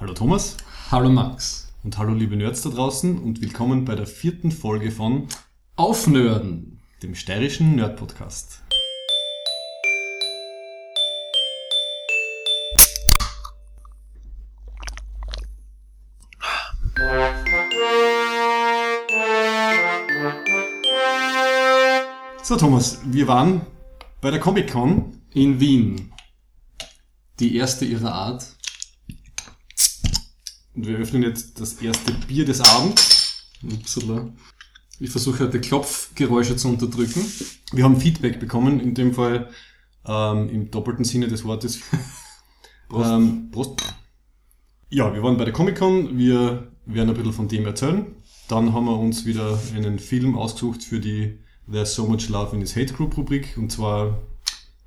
Hallo Thomas Hallo Max. und hallo liebe Nerds da draußen und willkommen bei der vierten Folge von Aufnörden. dem steirischen Nerd Podcast. So Thomas, wir waren bei der Comic Con In Wien. Die erste ihrer Art. Und wir öffnen jetzt das erste Bier des Abends. Upsala. Ich versuche heute Klopfgeräusche zu unterdrücken. Wir haben Feedback bekommen, in dem Fall ähm, im doppelten Sinne des Wortes. Prost. Ähm, Prost. Ja, wir waren bei der Comic-Con, wir werden ein bisschen von dem erzählen. Dann haben wir uns wieder einen Film ausgesucht für die There's So Much Love in His Hate Group Rubrik und zwar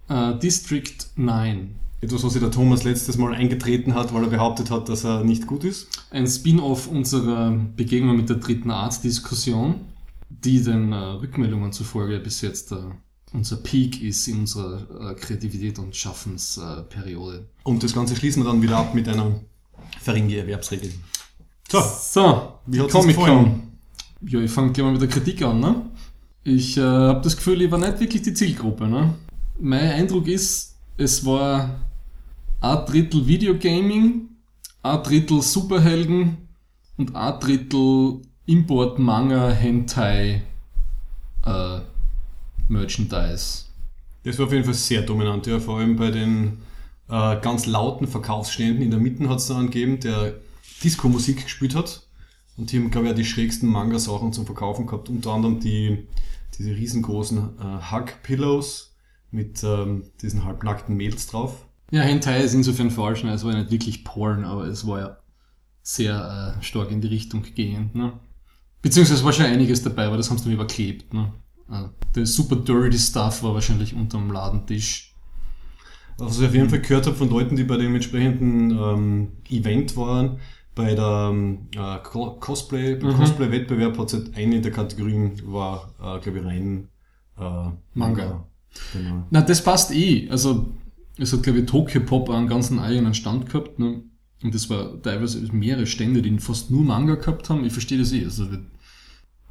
Äh, District 9. etwas, was sich der Thomas letztes Mal eingetreten hat, weil er behauptet hat, dass er nicht gut ist. Ein Spin-off unserer Begegnung mit der dritten Art-Diskussion, die den äh, Rückmeldungen zufolge bis jetzt äh, unser Peak ist in unserer äh, Kreativität und Schaffensperiode. Und das Ganze schließen wir dann wieder ab mit einer Feringe-Erwerbsregel. So, So, wie hat's Comic-Con. Ja, ich fange gleich mal mit der Kritik an. Ne? Ich äh, habe das Gefühl, ich war nicht wirklich die Zielgruppe. Ne? Mein Eindruck ist, es war ein Drittel Videogaming, ein Drittel Superhelden und ein Drittel Import, Manga, Hentai, äh, Merchandise. Das war auf jeden Fall sehr dominant, ja, vor allem bei den äh, ganz lauten Verkaufsständen. In der Mitte hat es da einen gegeben, der Disco-Musik gespielt hat. Und die haben, glaube ich, auch die schrägsten Manga-Sachen zum Verkaufen gehabt. Unter anderem die, diese riesengroßen äh, Hug-Pillows mit ähm, diesen halbnackten Mädels drauf. Ja, Hentai ist insofern falsch, ne? es war ja nicht wirklich Porn, aber es war ja sehr äh, stark in die Richtung gehend. Ne? Beziehungsweise war schon einiges dabei, aber das haben sie dann überklebt. Ne? Also, der super dirty Stuff war wahrscheinlich unterm Ladentisch. Was ich auf jeden Fall gehört habe von Leuten, die bei dem entsprechenden ähm, Event waren, bei der ähm, äh, Co- Cosplay, Mhm. Cosplay-Wettbewerb hat es halt eine der Kategorien war, äh, glaube ich, rein äh, Manga. Genau. Na, das passt eh. Also, es hat, glaube ich, Tokyo Pop einen ganzen eigenen Stand gehabt. Ne? Und das war teilweise mehrere Stände, die fast nur Manga gehabt haben. Ich verstehe das eh. Also,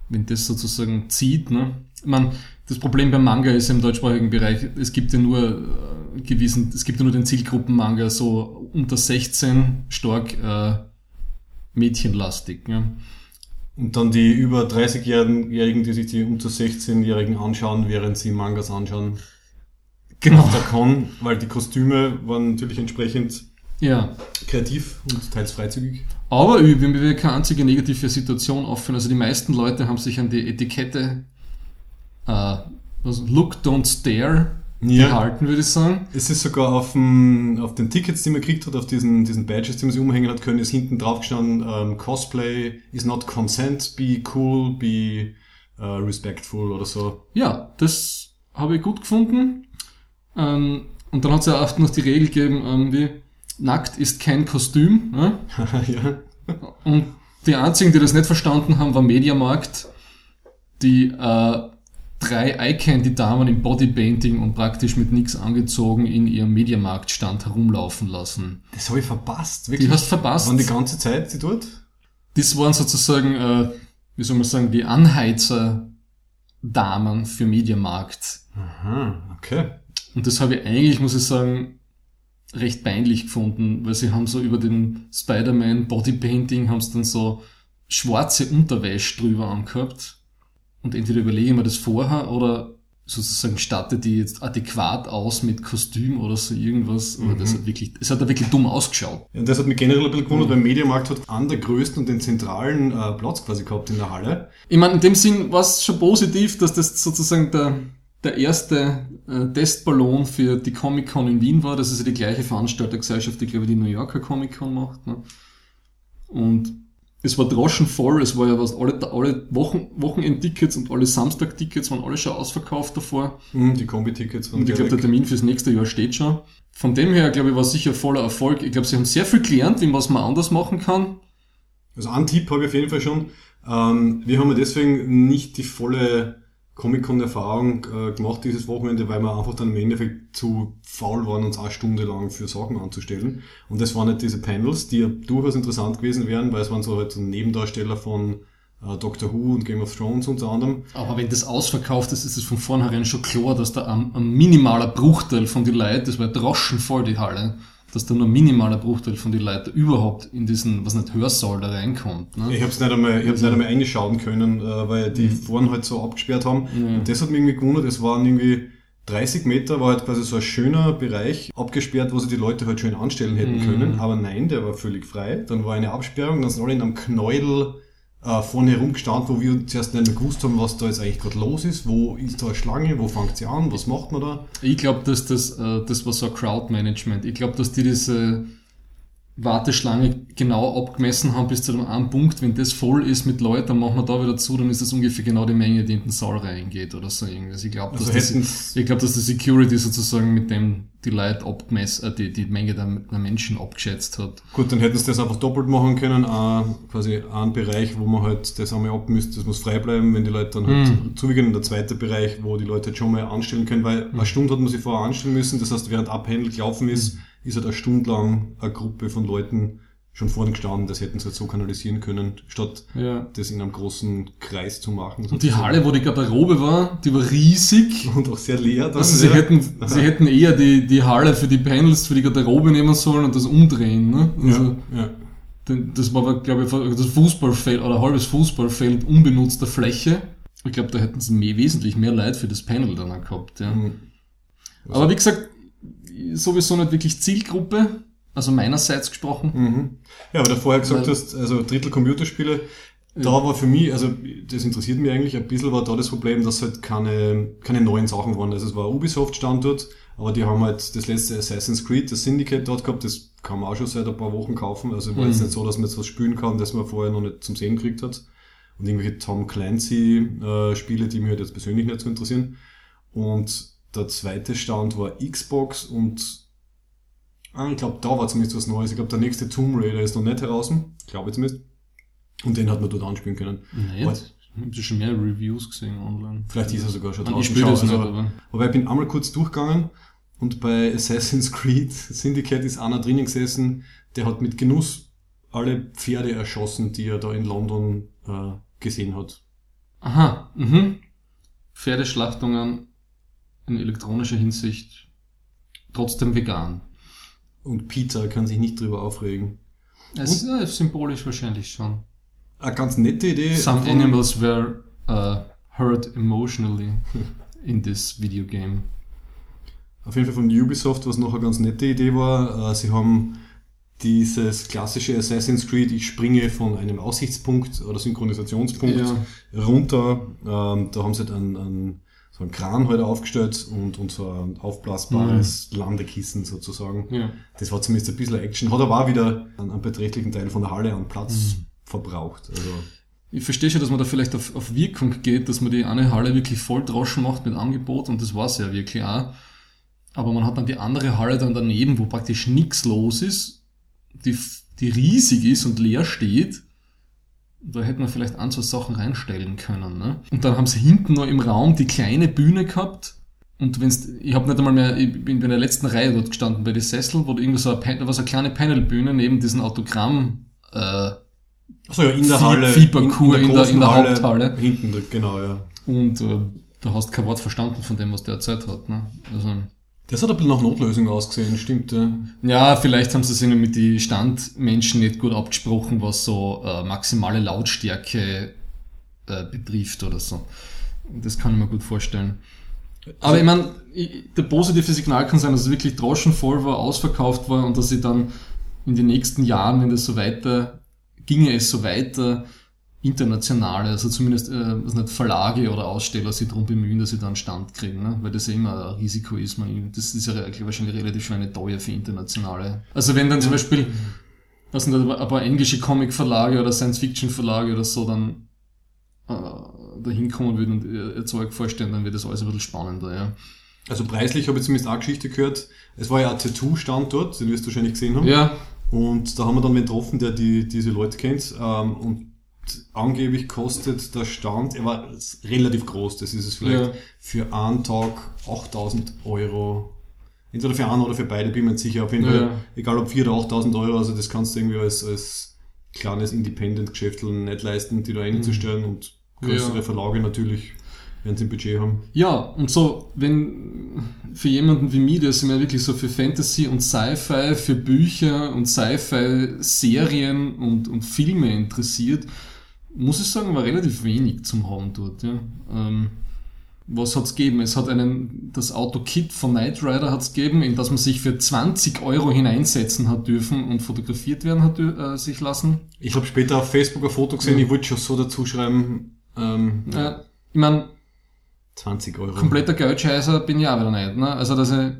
wenn, das sozusagen zieht, ne? Ich meine, das Problem beim Manga ist im deutschsprachigen Bereich, es gibt ja nur äh, gewissen, es gibt ja nur den Zielgruppen-Manga so unter 16 stark äh, mädchenlastig. Ja? Und dann die über 30-Jährigen, die sich die unter 16-Jährigen anschauen, während sie Mangas anschauen. Genau. Auf der Con, weil die Kostüme waren natürlich entsprechend Ja. kreativ und teils freizügig. Aber ich will mir keine einzige negative Situation aufführen. Also die meisten Leute haben sich an die Etikette äh, also Look, don't stare gehalten, würde ich sagen. Es ist sogar auf, dem, auf den Tickets, die man gekriegt hat, auf diesen, diesen Badges, die man sich umhängen hat können, ist hinten drauf gestanden, ähm, Cosplay is not consent, be cool, be äh, respectful oder so. Ja, das habe ich gut gefunden. Ähm, und dann hat es ja oft noch die Regel gegeben, ähm, wie nackt ist kein Kostüm. Ne? ja. Und die einzigen, die das nicht verstanden haben, war Mediamarkt, die äh, drei Eye-Candy-Damen im Bodypainting und praktisch mit nichts angezogen in ihrem Mediamarktstand herumlaufen lassen. Das habe ich verpasst, Die hast verpasst. Waren die ganze Zeit sie dort? Das waren sozusagen, äh, wie soll man sagen, die Anheizer-Damen für Mediamarkt. Aha, okay. Und das habe ich eigentlich, muss ich sagen, recht peinlich gefunden, weil sie haben so über den Spider-Man Bodypainting haben sie dann so schwarze Unterwäsche drüber angehabt. Und entweder überlege ich mir das vorher oder sozusagen statte die jetzt adäquat aus mit Kostüm oder so irgendwas. Aber das hat wirklich, es hat da wirklich dumm ausgeschaut. Ja, und das hat mich generell ein bisschen gewundert, weil Mediamarkt hat an der größten und den zentralen äh, Platz quasi gehabt in der Halle. Ich meine, in dem Sinn war es schon positiv, dass das sozusagen der, der erste äh, Testballon für die Comic-Con in Wien war. Das ist ja die gleiche Veranstaltergesellschaft, die, glaube ich, die New Yorker Comic-Con macht. Ne? Und es war droschenvoll, es war ja was, alle, alle Wochen, Wochenend-Tickets und alle Samstag-Tickets waren alle schon ausverkauft davor. Mhm, die Kombi-Tickets waren Und ich glaube, der. Termin fürs nächste Jahr steht schon. Von dem her, glaube ich, war es sicher voller Erfolg. Ich glaube, sie haben sehr viel gelernt, wie man es mal anders machen kann. Also einen Tipp habe ich auf jeden Fall schon. Ähm, wir haben ja deswegen nicht die volle Comic-Con-Erfahrung äh, gemacht dieses Wochenende, weil wir einfach dann im Endeffekt zu faul waren, uns eine Stunde lang für Sachen anzustellen. Und das waren nicht diese Panels, die ja durchaus interessant gewesen wären, weil es waren so halt so Nebendarsteller von äh, Doctor Who und Game of Thrones unter anderem. Aber wenn das ausverkauft ist, ist es von vornherein schon klar, dass da ein, ein minimaler Bruchteil von den Leuten, das war droschen voll die Halle, dass da nur ein minimaler Bruchteil von den Leuten überhaupt in diesen, was nicht, Hörsaal da reinkommt. Ne? Ich habe es nicht einmal, ich hab's nicht einmal reinschauen können, äh, weil die vorn halt so abgesperrt haben. Ja. Und das hat mich irgendwie gewundert, es waren irgendwie 30 Meter, war halt quasi so ein schöner Bereich abgesperrt, wo sie die Leute halt schön anstellen hätten Mhm. können. Aber nein, der war völlig frei. Dann war eine Absperrung, dann sind alle in einem Knäudel äh, vorne herumgestanden, wo wir zuerst nicht mehr gewusst haben, was da jetzt eigentlich gerade los ist. Wo ist da eine Schlange? Wo fängt sie an? Was macht man da? Ich glaube, dass das, äh, das war so ein Crowdmanagement. Ich glaube, dass die diese Warteschlange genau abgemessen haben bis zu dem einen Punkt. Wenn das voll ist mit Leuten, dann machen wir da wieder zu, dann ist das ungefähr genau die Menge, die in den Saal reingeht oder so irgendwas. Ich glaube, Also dass, das, ich glaub, dass die Security sozusagen mit dem die Leute abgemessen, äh, die, die Menge der, der Menschen abgeschätzt hat. Gut, dann hätten sie das einfach doppelt machen können. Äh, quasi einen Bereich, wo man halt das einmal abmisst, das muss frei bleiben, wenn die Leute dann halt Mhm. zuwiegen. Und der zweite Bereich, wo die Leute halt schon mal anstellen können, weil eine Stunde hat man sich vorher anstellen müssen. Das heißt, während Abhändel gelaufen ist, ist halt eine Stunde lang eine Gruppe von Leuten schon vorne gestanden. Das hätten sie halt so kanalisieren können, statt Ja. das in einem großen Kreis zu machen. Und die Halle, wo die Garderobe war, die war riesig. Und auch sehr leer. Dann, Also sie ja. hätten, sie hätten eher die, die Halle für die Panels, für die Garderobe nehmen sollen und das umdrehen. Ne? Also, ja, Das war, glaube ich, das Fußballfeld oder halbes Fußballfeld unbenutzter Fläche. Ich glaube, da hätten sie mehr, wesentlich mehr Leid für das Panel dann auch gehabt. Ja. Mhm. Aber wie gesagt, sowieso nicht wirklich Zielgruppe, also meinerseits gesprochen. Mhm. Ja, aber du vorher gesagt Weil- hast, also Drittel Computerspiele, da war für mich, also das interessiert mich eigentlich, ein bisschen war da das Problem, dass halt keine, keine neuen Sachen waren. Also es war Ubisoft-Standort, aber die haben halt das letzte Assassin's Creed, das Syndicate dort gehabt, das kann man auch schon seit ein paar Wochen kaufen. Also war jetzt Mhm. nicht so, dass man jetzt was spielen kann, das man vorher noch nicht zum Sehen gekriegt hat. Und irgendwelche Tom Clancy-Spiele, die mich halt jetzt persönlich nicht so interessieren. Und der zweite Stand war Xbox und Ah, ich glaube, da war zumindest was Neues. Ich glaube, der nächste Tomb Raider ist noch nicht heraus. Glaube ich zumindest. Und den hat man dort anspielen können. Nicht? Ich habe schon mehr Reviews gesehen online. Vielleicht ist er sogar schon Ich draußen. spiele das Schau, nicht, also, aber... Wobei ich bin einmal kurz durchgegangen und bei Assassin's Creed Syndicate ist einer drinnen gesessen, der hat mit Genuss alle Pferde erschossen, die er da in London äh, gesehen hat. Aha, mhm. Pferdeschlachtungen in elektronischer Hinsicht trotzdem vegan. Und Peter kann sich nicht drüber aufregen. Es ja, symbolisch wahrscheinlich schon. Eine ganz nette Idee. Some animals were uh, hurt emotionally in this video game. Auf jeden Fall von Ubisoft, was noch eine ganz nette Idee war. Äh, Sie haben dieses klassische Assassin's Creed, ich springe von einem Aussichtspunkt oder Synchronisationspunkt Ja. runter. Ähm, da haben sie dann einen, so einen Kran heute aufgestellt und, und so ein aufblasbares Landekissen sozusagen. Ja. Das war zumindest ein bisschen Action. Hat aber auch wieder einen, einen beträchtlichen Teil von der Halle an Platz verbraucht. Also, Ich verstehe schon, dass man da vielleicht auf, auf Wirkung geht, dass man die eine Halle wirklich voll droschen macht mit Angebot und das war's ja wirklich auch. Aber man hat dann die andere Halle dann daneben, wo praktisch nichts los ist, die, die riesig ist und leer steht. Da hätte man vielleicht ein, zwei Sachen reinstellen können. Ne? Und dann haben sie hinten noch im Raum die kleine Bühne gehabt. Und wenn's, ich habe nicht einmal mehr, ich bin in der letzten Reihe dort gestanden bei den Sessel, wo irgendwie so eine, Pan- da war so eine kleine Panelbühne neben diesen Autogramm, äh, Achso, ja, in der Fie- Halle. Fieberkur in der- großen in der Haupthalle. Hinten, genau, ja. Und äh, du hast kein Wort verstanden von dem, was der erzählt hat. Ne? Also, Das hat ein bisschen nach Notlösung ausgesehen, stimmt, ja. ja, vielleicht haben sie sich mit den Standmenschen nicht gut abgesprochen, was so äh, maximale Lautstärke äh, betrifft oder so. Das kann ich mir gut vorstellen. Aber ich meine, der positive Signal kann sein, dass es wirklich droschenvoll war, ausverkauft war und dass sie dann in den nächsten Jahren, wenn das so weiter, ginge es so weiter, internationale, also zumindest äh, also nicht Verlage oder Aussteller sich darum bemühen, dass sie da einen Stand kriegen, ne? weil das ja immer ein Risiko ist. Man, das ist ja eigentlich wahrscheinlich relativ schwer eine teuer für internationale. Also wenn dann zum Beispiel was sind da ein paar englische Comic-Verlage oder Science-Fiction-Verlage oder so dann äh, da hinkommen würden und ihr, ihr Zeug vorstellen, dann wird das alles ein bisschen spannender, ja. Also preislich habe ich zumindest auch Geschichte gehört. Es war ja ein Tattoo-Standort, den wirst du wahrscheinlich gesehen haben. Ja, Und da haben wir dann wen getroffen, der die, diese Leute kennt. Ähm, und angeblich kostet der Stand, er war relativ groß, das ist es vielleicht, Ja. für einen Tag 8000 Euro. Entweder für einen oder für beide, bin ich mir nicht sicher. Auf jeden Ja. Fall, egal ob 4.000 oder 8.000 Euro, also das kannst du irgendwie als, als kleines Independent-Geschäft nicht leisten, die da einzustellen und größere Mhm. Ja. Verlage natürlich werden sie ein Budget haben. Ja, und so, wenn für jemanden wie mich, der sich mehr wirklich so für Fantasy und Sci-Fi, für Bücher und Sci-Fi-Serien und, und Filme interessiert, muss ich sagen, war relativ wenig zum haben dort. Ja. Ähm, was hat's gegeben? Es hat einen, das Auto-Kit von Knight Rider hat's gegeben, in das man sich für 20 Euro hineinsetzen hat dürfen und fotografiert werden hat äh, sich lassen. Ich habe später auf Facebook ein Foto gesehen, Ja. ich wollte schon so dazu schreiben, ähm, Äh, ich meine, 20 Euro. kompletter Geldscheißer bin ich auch wieder nicht. Ne? Also, dass ich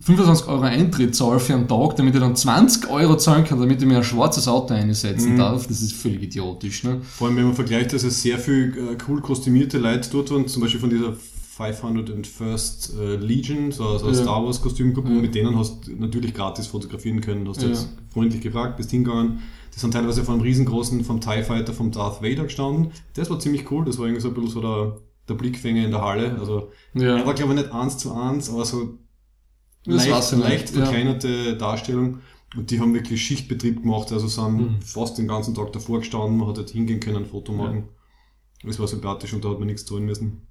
25 Euro Eintritt zahle für einen Tag, damit ich dann 20 Euro zahlen kann, damit ich mir ein schwarzes Auto einsetzen Mhm. darf, das ist völlig idiotisch. Ne? Vor allem, wenn man vergleicht, dass es sehr viel äh, cool kostümierte Leute dort waren, zum Beispiel von dieser 501st äh, Legion, so, so ein Ja. Star Wars Kostümgruppe, Ja. mit denen hast du natürlich gratis fotografieren können. Du hast Ja. jetzt freundlich gefragt, bist hingegangen. Die sind teilweise vor einem riesengroßen, vom TIE Fighter, vom Darth Vader gestanden. Das war ziemlich cool, das war irgendwie so ein bisschen so der, der Blickfänger in der Halle. Also, er war glaube ich nicht eins zu eins, aber so Das leicht, war's ja leicht ja. verkleinerte Darstellung. Und die haben wirklich Schichtbetrieb gemacht, also sind Mhm. fast den ganzen Tag davor gestanden, man hat halt hingehen können, ein Foto machen. Das war sympathisch und da hat man nichts tun müssen.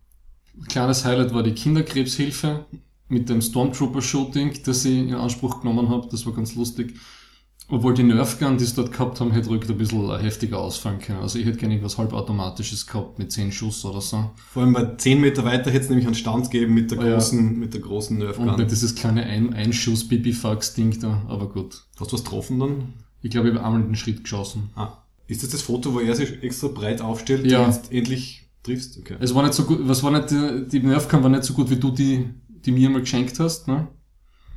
Kleines Highlight war die Kinderkrebshilfe mit dem Stormtrooper-Shooting, das ich in Anspruch genommen habe. Das war ganz lustig. Obwohl die Nerfgun, die sie dort gehabt haben, hätte rückt ein bisschen heftiger ausfallen können. Also ich hätte gerne irgendwas halbautomatisches gehabt mit 10 Schuss oder so. Vor allem bei 10 Meter weiter hätte es nämlich einen Stand gegeben mit der Ah, ja. großen, mit der großen Und Nerfgun. nicht dieses kleine Ein Einschuss-Bibifax-Ding da, aber gut. Hast du was getroffen dann? Ich glaube, ich habe einmal den Schritt geschossen. Ah. Ist das das Foto, wo er sich extra breit aufstellt, Ja. du jetzt endlich triffst? Okay. Es war nicht so gut, was war nicht, die, die Nerfgun war nicht so gut, wie du die, die mir mal geschenkt hast, ne?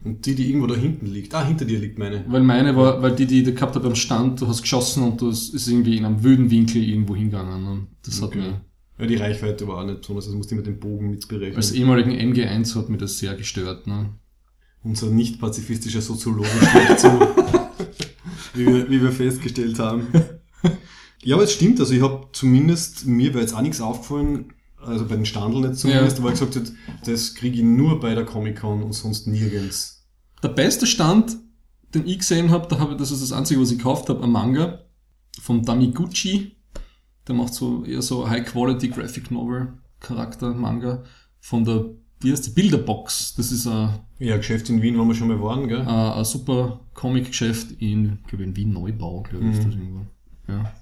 Und die, die irgendwo da hinten liegt. Ah, hinter dir liegt meine. Weil meine war, weil die, die ich gehabt habe am Stand, du hast geschossen und das ist irgendwie in einem wüden Winkel irgendwo hingegangen und das hat Okay. mir, Ja, die Reichweite war auch nicht besonders, das musste ich mit dem Bogen mitberechnen. als ehemaligen MG1 hat mir das sehr gestört, ne? Unser nicht pazifistischer Soziologe steht zu, wie wir, wie wir festgestellt haben. Ja, aber es stimmt, also ich habe zumindest, mir wäre jetzt auch nichts aufgefallen, also bei den Standeln jetzt zumindest, Ja. weil ich gesagt habe, das kriege ich nur bei der Comic-Con und sonst nirgends. Der beste Stand, den ich gesehen habe, da habe ich, das ist das einzige, was ich gekauft habe, ein Manga von Tamiguchi. Der macht so eher so High-Quality Graphic Novel Charakter Manga von der, wie heißt die Bilderbox. Das ist ein, Ja, Geschäft in Wien, wo wir schon mal waren, gell? ein, ein super Comic-Geschäft in, ich glaube in Wien Neubau, glaube ich, ist Mhm. das irgendwo. Ja.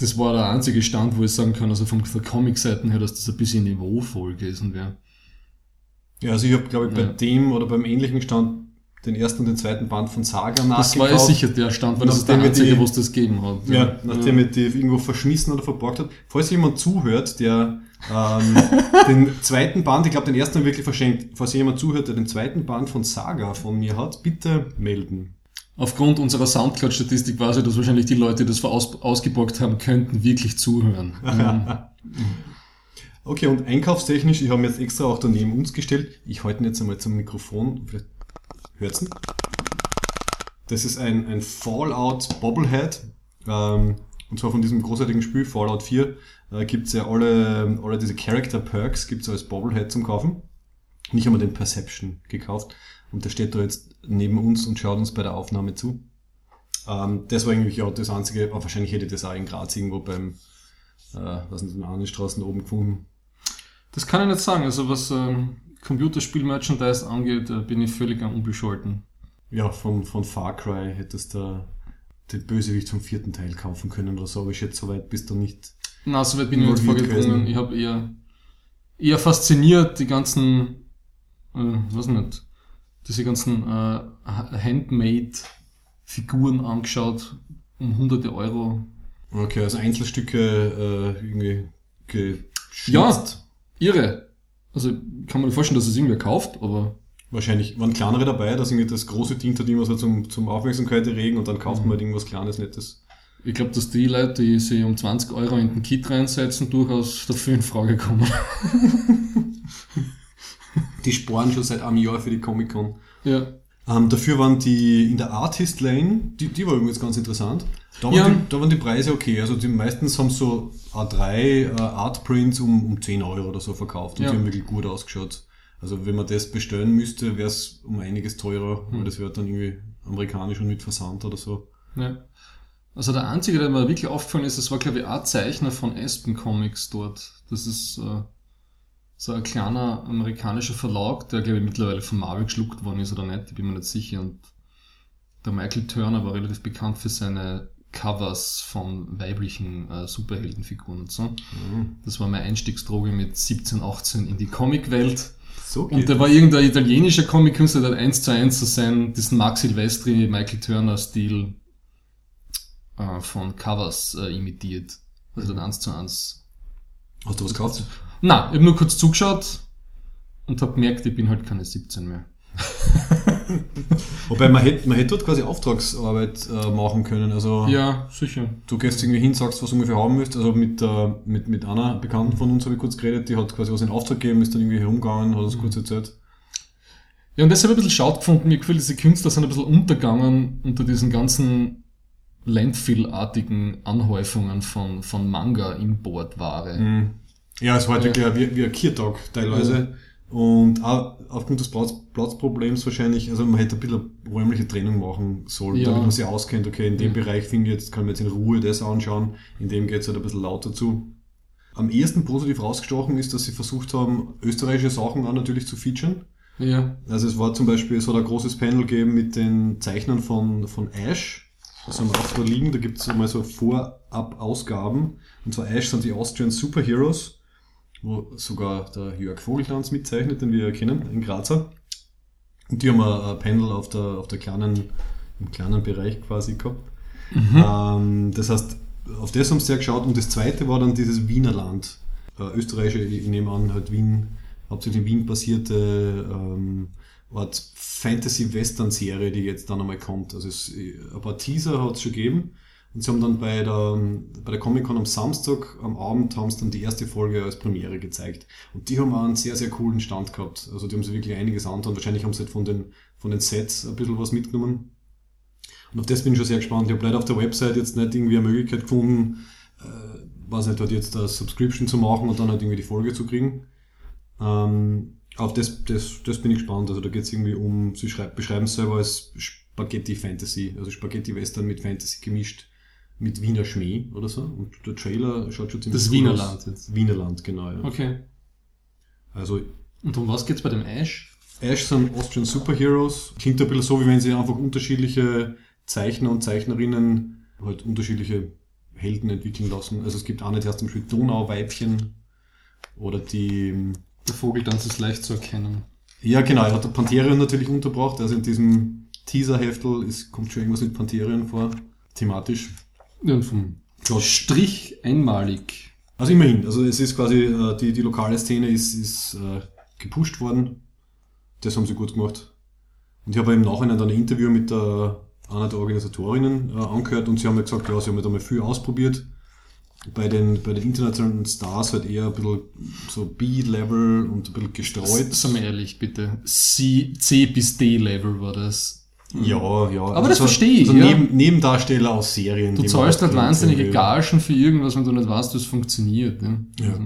Das war der einzige Stand, wo ich sagen kann, also von der Comic-Seiten her, dass das ein bisschen niveauvoll gewesen wäre. Ja, also ich habe, glaube ich, bei Ja. dem oder beim ähnlichen Stand den ersten und den zweiten Band von Saga nachgekauft. Das war ja sicher der Stand, weil das ist der einzige, wo es das gegeben hat. Ja, nachdem er die irgendwo verschmissen oder verborgt hat. Falls jemand zuhört, der ähm, den zweiten Band, ich glaube den ersten wirklich verschenkt, falls jemand zuhört, der den zweiten Band von Saga von mir hat, bitte melden. Aufgrund unserer Soundcloud-Statistik weiß ich, dass wahrscheinlich die Leute, die das aus, ausgeborgt haben könnten, wirklich zuhören. Okay, und einkaufstechnisch, ich habe mir jetzt extra auch daneben uns gestellt. Ich halte ihn jetzt einmal zum Mikrofon. Vielleicht hört's ihn? Das ist ein, ein Fallout Bobblehead. Ähm, und zwar von diesem großartigen Spiel Fallout 4 äh, gibt's ja alle, alle diese Character Perks gibt's als Bobblehead zum Kaufen. Habe mir den Perception gekauft und der steht da jetzt neben uns und schaut uns bei der Aufnahme zu. Ähm, das war eigentlich auch das einzige, aber wahrscheinlich hätte ich das auch in Graz irgendwo beim, äh, was sind den Straßen oben gefunden. das kann ich nicht sagen. Also was ähm, Computerspiel-Merchandise angeht, äh, bin ich völlig Unbescholten. Ja, von, von Far Cry hättest du den Bösewicht vom vierten Teil kaufen können oder so, aber ich schätze, so weit bist du nicht. Na, so weit bin ich nicht vorgedrungen. Ich habe eher, eher fasziniert die ganzen, äh, was nicht, diese ganzen äh, Handmade-Figuren angeschaut, um hunderte Euro. Okay, also Einzelstücke äh, irgendwie Ja. geschnitzt. Irre. Also kann man mir vorstellen, dass es irgendwer kauft, aber Wahrscheinlich waren kleinere dabei, dass irgendwie das große dient hat immer so zum, zum Aufmerksamkeit erregen und dann kauft Mhm. man halt irgendwas Kleines, Nettes. ich glaube, dass die Leute, die sich um 20 Euro in den Kit reinsetzen, durchaus dafür in Frage kommen. Die sparen schon seit einem Jahr für die Comic-Con. ja. Ähm, dafür waren die in der Artist Lane, die, die war übrigens ganz interessant. Da waren, Ja. die, da waren die Preise okay. Also die meistens haben so A3 äh, Artprints um, um 10 Euro oder so verkauft und Ja. die haben wirklich gut ausgeschaut. Also wenn man das bestellen müsste, wäre es um einiges teurer, Hm. weil das wäre dann irgendwie amerikanisch und mit Versand oder so. Ja. Also der einzige, der mir wirklich aufgefallen ist, das war glaube ich auch Zeichner von Aspen Comics dort. Das ist äh, so ein kleiner amerikanischer Verlag, der glaube ich mittlerweile von Marvel geschluckt worden ist oder nicht, ich bin mir nicht sicher. Und der Michael Turner war relativ bekannt für seine Covers von weiblichen äh, Superheldenfiguren und so. Mhm. Das war meine Einstiegsdroge mit 17, 18 in die Comicwelt. So Und da war irgendein italienischer Comic-Künstler, der hat eins zu eins so sein, diesen Mark Silvestri, Michael Turner-Stil äh, von Covers äh, imitiert. Also dann eins zu eins. Hast du was gekauft? Na, ich habe nur kurz zugeschaut und habe gemerkt, ich bin halt keine 17 mehr. Wobei man hätte, man hätte dort quasi Auftragsarbeit äh, machen können. Also Ja, sicher. du gehst irgendwie hin, sagst, was du ungefähr haben willst. Also mit, äh, mit, mit einer Bekannten von uns habe ich kurz geredet, die hat quasi was in Auftrag gegeben, ist dann irgendwie herumgegangen, hat uns kurz erzählt. Ja, und das habe ich ein bisschen schade gefunden. Mir gefällt, diese Künstler sind ein bisschen untergegangen unter diesen ganzen Landfill-artigen Anhäufungen von, von Manga-Importware. Mhm. Ja, es war halt Ja. wie, wie ein Kiertag teilweise. Und auch aufgrund des Platz, Platzproblems wahrscheinlich, also man hätte ein bisschen räumliche Trennung machen sollen, Ja. damit man sich auskennt, okay, in dem Ja. Bereich finde ich jetzt, kann man jetzt in Ruhe das anschauen, in dem geht es halt ein bisschen lauter zu. Am ehesten positiv rausgestochen ist, dass sie versucht haben, österreichische Sachen auch natürlich zu featuren. Ja. Also es war zum Beispiel, es hat ein großes Panel gegeben mit den Zeichnern von, von Ash. Wir auch da liegen, da gibt es mal so Vorab-Ausgaben. Und zwar Ash sind die Austrian Superheroes, wo sogar der Jörg Vogeltanz mitzeichnet, den wir ja kennen, in Grazer. Und die haben ein, Panel auf der, auf der kleinen, im kleinen Bereich quasi gehabt. Ähm, das heißt, auf das haben sie sehr geschaut. Und das zweite war dann dieses Wiener Land. Äh, österreichische, ich nehme an, halt Wien, hauptsächlich in Wien basierte ähm, Art Fantasy-Western-Serie, die jetzt dann einmal kommt. Also es, ein paar Teaser hat es schon gegeben. Und sie haben dann bei der, bei der Comic-Con am Samstag am Abend haben sie dann die erste Folge als Premiere gezeigt. Und die haben auch einen sehr, sehr coolen Stand gehabt. Also die haben sich wirklich einiges angetan. Wahrscheinlich haben sie halt von den, von den Sets ein bisschen was mitgenommen. Und auf das bin ich schon sehr gespannt. Ich habe leider auf der Website jetzt nicht irgendwie eine Möglichkeit gefunden, äh, weiß nicht, halt jetzt eine Subscription zu machen und dann halt irgendwie die Folge zu kriegen. Ähm, auf das, das, das bin ich gespannt. Also da geht es irgendwie um, sie schreib, beschreiben es selber als Spaghetti Fantasy, also Spaghetti Western mit Fantasy gemischt mit Wiener Schmäh oder so. Und der Trailer schaut schon ziemlich Das aus. Land jetzt. Wiener Land, genau. Ja. Okay. Also Und um was geht's bei dem Ash? Ash sind Austrian Superheroes. Klingt ein bisschen so, wie wenn sie einfach unterschiedliche Zeichner und Zeichnerinnen halt unterschiedliche Helden entwickeln lassen. Also es gibt auch nicht erst zum Beispiel Donauweibchen oder die Der Vogeltanz ist leicht zu erkennen. Ja, genau, er hat Pantherion natürlich unterbracht. Also in diesem Teaser-Heftel kommt schon irgendwas mit Pantherion vor, thematisch. Ja, und vom Strich einmalig. Also immerhin, also es ist quasi, äh, die, die lokale Szene ist, ist äh, gepusht worden. Das haben sie gut gemacht. Und ich habe im Nachhinein dann ein Interview mit der, einer der Organisatorinnen äh, angehört und sie haben mir gesagt, ja, sie haben halt einmal viel ausprobiert. Bei den, bei den internationalen Stars halt eher ein bisschen so B-Level und ein bisschen gestreut. Sagen wir ehrlich, bitte. C, C bis D-Level war das. Ja, ja. Aber das verstehe ich, Also ja. neben, Nebendarsteller aus Serien. Du zahlst halt kennt, wahnsinnige. Gagen für irgendwas, wenn du nicht weißt, wie es funktioniert. Ne? Ja. Also,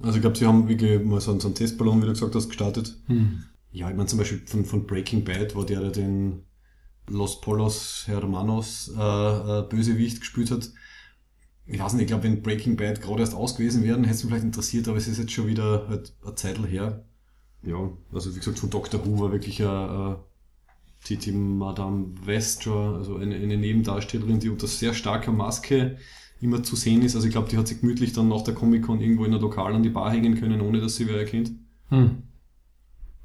Also ich glaube, sie haben wirklich mal so einen, so einen Testballon, wie du gesagt hast, gestartet. hm. Ja, ich meine zum Beispiel von, von Breaking Bad, wo der da den Los Polos Hermanos äh, äh, Bösewicht gespielt hat. Ich weiß nicht, ich glaube, wenn Breaking Bad gerade erst aus gewesen wäre, hätte es mich vielleicht interessiert, aber es ist jetzt schon wieder halt eine Zeit her. Ja, also wie gesagt, von Dr. Who war wirklich eine, äh, die, die Madame Westra, also eine, eine Nebendarstellerin, die unter sehr starker Maske immer zu sehen ist. Also ich glaube, die hat sich gemütlich dann nach der Comic-Con irgendwo in der Lokal an die Bar hängen können, ohne dass sie wer erkennt. Hm.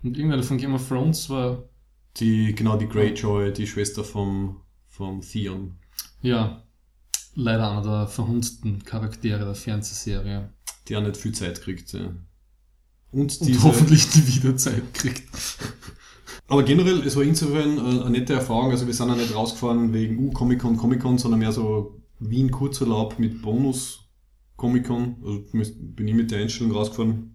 Und irgendwer von Game of Thrones war, Die, genau, die Greyjoy, die Schwester vom, vom Theon. ja, leider einer der verhunzten Charaktere der Fernsehserie. Die auch nicht viel Zeit kriegt. Ja. Und Und diese, hoffentlich nie wieder Zeit kriegt. aber generell, es war insofern äh, eine nette Erfahrung. Also wir sind ja nicht rausgefahren wegen uh, Comic-Con, Comic-Con, sondern mehr so Wien Kurzurlaub mit Bonus Comic-Con. Also bin ich mit der Einstellung rausgefahren.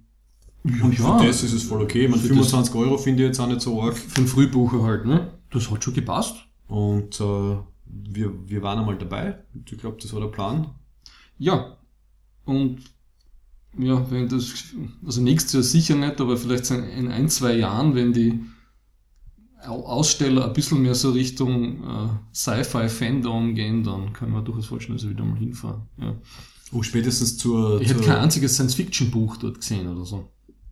Und für das ist es voll okay. Für 25 Euro finde ich jetzt auch nicht so arg. Für den Frühbucher halt, ne? Das hat schon gepasst. Und äh, wir, wir waren einmal dabei. Ich glaube, das war der Plan. Ja. Und ja, wenn das, also nächstes Jahr sicher nicht, aber vielleicht in ein, zwei Jahren, wenn die Aussteller ein bisschen mehr so Richtung äh, Sci-Fi-Fandom gehen, dann können wir durchaus vorstellen, dass wir wieder mal hinfahren. Ja. Oh, spätestens zur. Ich zur, hätte kein einziges Science-Fiction-Buch dort gesehen oder so.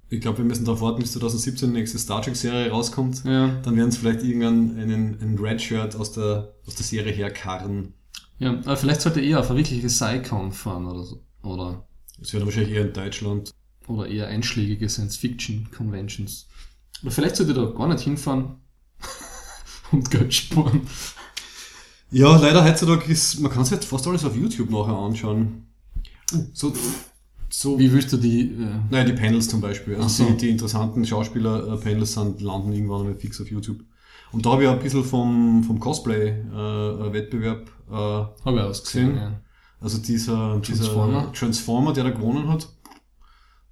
Ich glaube, wir müssen darauf warten, bis 2017 die nächste Star Trek-Serie rauskommt. Ja. Dann werden sie vielleicht irgendwann einen, einen Red-Shirt aus der, aus der Serie herkarren. Ja, aber vielleicht sollte er eher auf eine wirkliche Sci-Con fahren oder so. Oder, Das wäre dann wahrscheinlich eher in Deutschland. oder eher einschlägige Science-Fiction-Conventions. Oder vielleicht sollte er da gar nicht hinfahren und Geld sparen. Ja, leider heutzutage ist, man kann sich jetzt fast alles auf YouTube nachher anschauen. So, so Wie willst du die... Äh, Naja, die Panels zum Beispiel. Also so. die, die interessanten Schauspieler-Panels sind, landen irgendwann einmal fix auf YouTube. Und da habe ich ein bisschen vom, vom Cosplay-Wettbewerb äh, habe ich ausgesehen, Gesehen? ja. also dieser Transformer? dieser Transformer, der da gewonnen hat.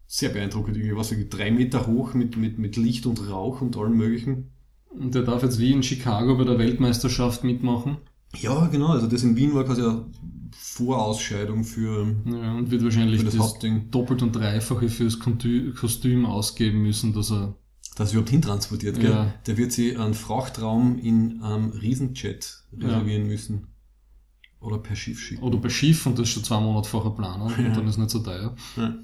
Sehr beeindruckend, irgendwie was wie drei Meter hoch mit, mit, mit Licht und Rauch und allem möglichen. Und der darf jetzt wie in Chicago bei der Weltmeisterschaft mitmachen. Ja, genau, also das in Wien war quasi eine Vorausscheidung für, Ja, und wird wahrscheinlich das, das, doppelt und dreifache fürs Kostü- Kostüm ausgeben müssen, dass er... das überhaupt hintransportiert, gell? Ja. Der wird sich einen Frachtraum in einem Riesenjet reservieren müssen. Oder per Schiff schicken. Oder bei Schiff und das schon zwei Monate vorher planen Ja. und dann ist nicht so teuer. Ja.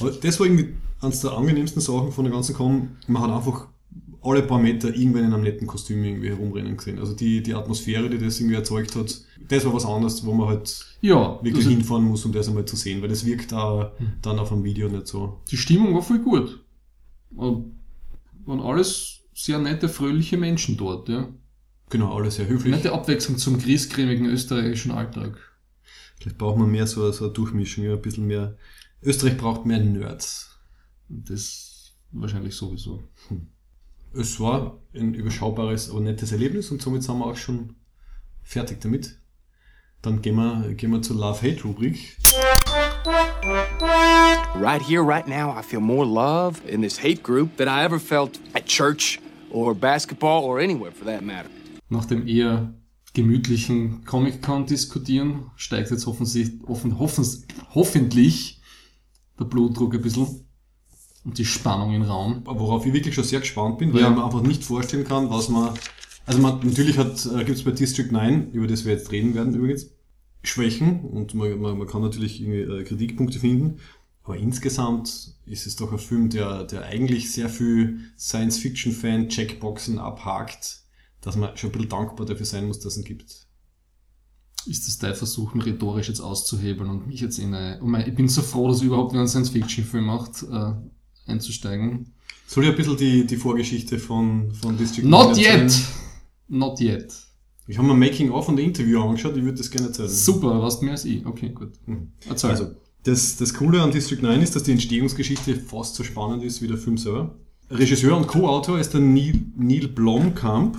Aber das war irgendwie eines der angenehmsten Sachen von der ganzen Con. Man hat einfach alle paar Meter irgendwen in einem netten Kostüm irgendwie herumrennen gesehen. Also die, die Atmosphäre, die das irgendwie erzeugt hat, das war was anderes, wo man halt Ja, wirklich also hinfahren muss, um das einmal zu sehen, weil das wirkt auch Hm. dann auf einem Video nicht so. die Stimmung war voll gut. Und waren alles sehr nette, fröhliche Menschen dort, ja. Genau, alles sehr höflich. Nette Abwechslung zum griesgrämigen österreichischen Alltag. Vielleicht braucht man mehr so, so eine Durchmischung, ja, ein bisschen mehr. Österreich braucht mehr Nerds. Das wahrscheinlich sowieso. Es war ein überschaubares, aber nettes Erlebnis und somit sind wir auch schon fertig damit. Dann gehen wir, gehen wir zur Love-Hate-Rubrik. Right here, right now, I feel more love in this hate group than I ever felt at church or basketball or anywhere for that matter. Nach dem eher gemütlichen Comic-Con diskutieren steigt jetzt hoffentlich, offen, hoffens, hoffentlich der Blutdruck ein bisschen und die Spannung im Raum. Worauf ich wirklich schon sehr gespannt bin, weil Ja. ich mir einfach nicht vorstellen kann, was man. Also man, natürlich hat, äh, gibt es bei District 9, über das wir jetzt reden werden übrigens, Schwächen und man, man, man kann natürlich irgendwie äh, Kritikpunkte finden. Aber insgesamt ist es doch ein Film, der, der eigentlich sehr viel Science-Fiction-Fan-Checkboxen abhakt, dass man schon ein bisschen dankbar dafür sein muss, dass es ihn gibt. Ist das dein Versuch, mich rhetorisch jetzt auszuhebeln und mich jetzt in eine... Oh mein, ich bin so froh, dass überhaupt wieder einen Science-Fiction-Film macht, äh, einzusteigen. Soll ich ein bisschen die, die Vorgeschichte von, von District 9 Not yet! Not yet. Ich habe mir Making-of und Interview angeschaut, ich würde das gerne erzählen. Super, was mehr als ich. Okay, gut. Erzähl. Also, das, das Coole an District 9 ist, dass die Entstehungsgeschichte fast so spannend ist wie der Film selber. Regisseur und Co-Autor ist der Neil, Neil Blomkamp,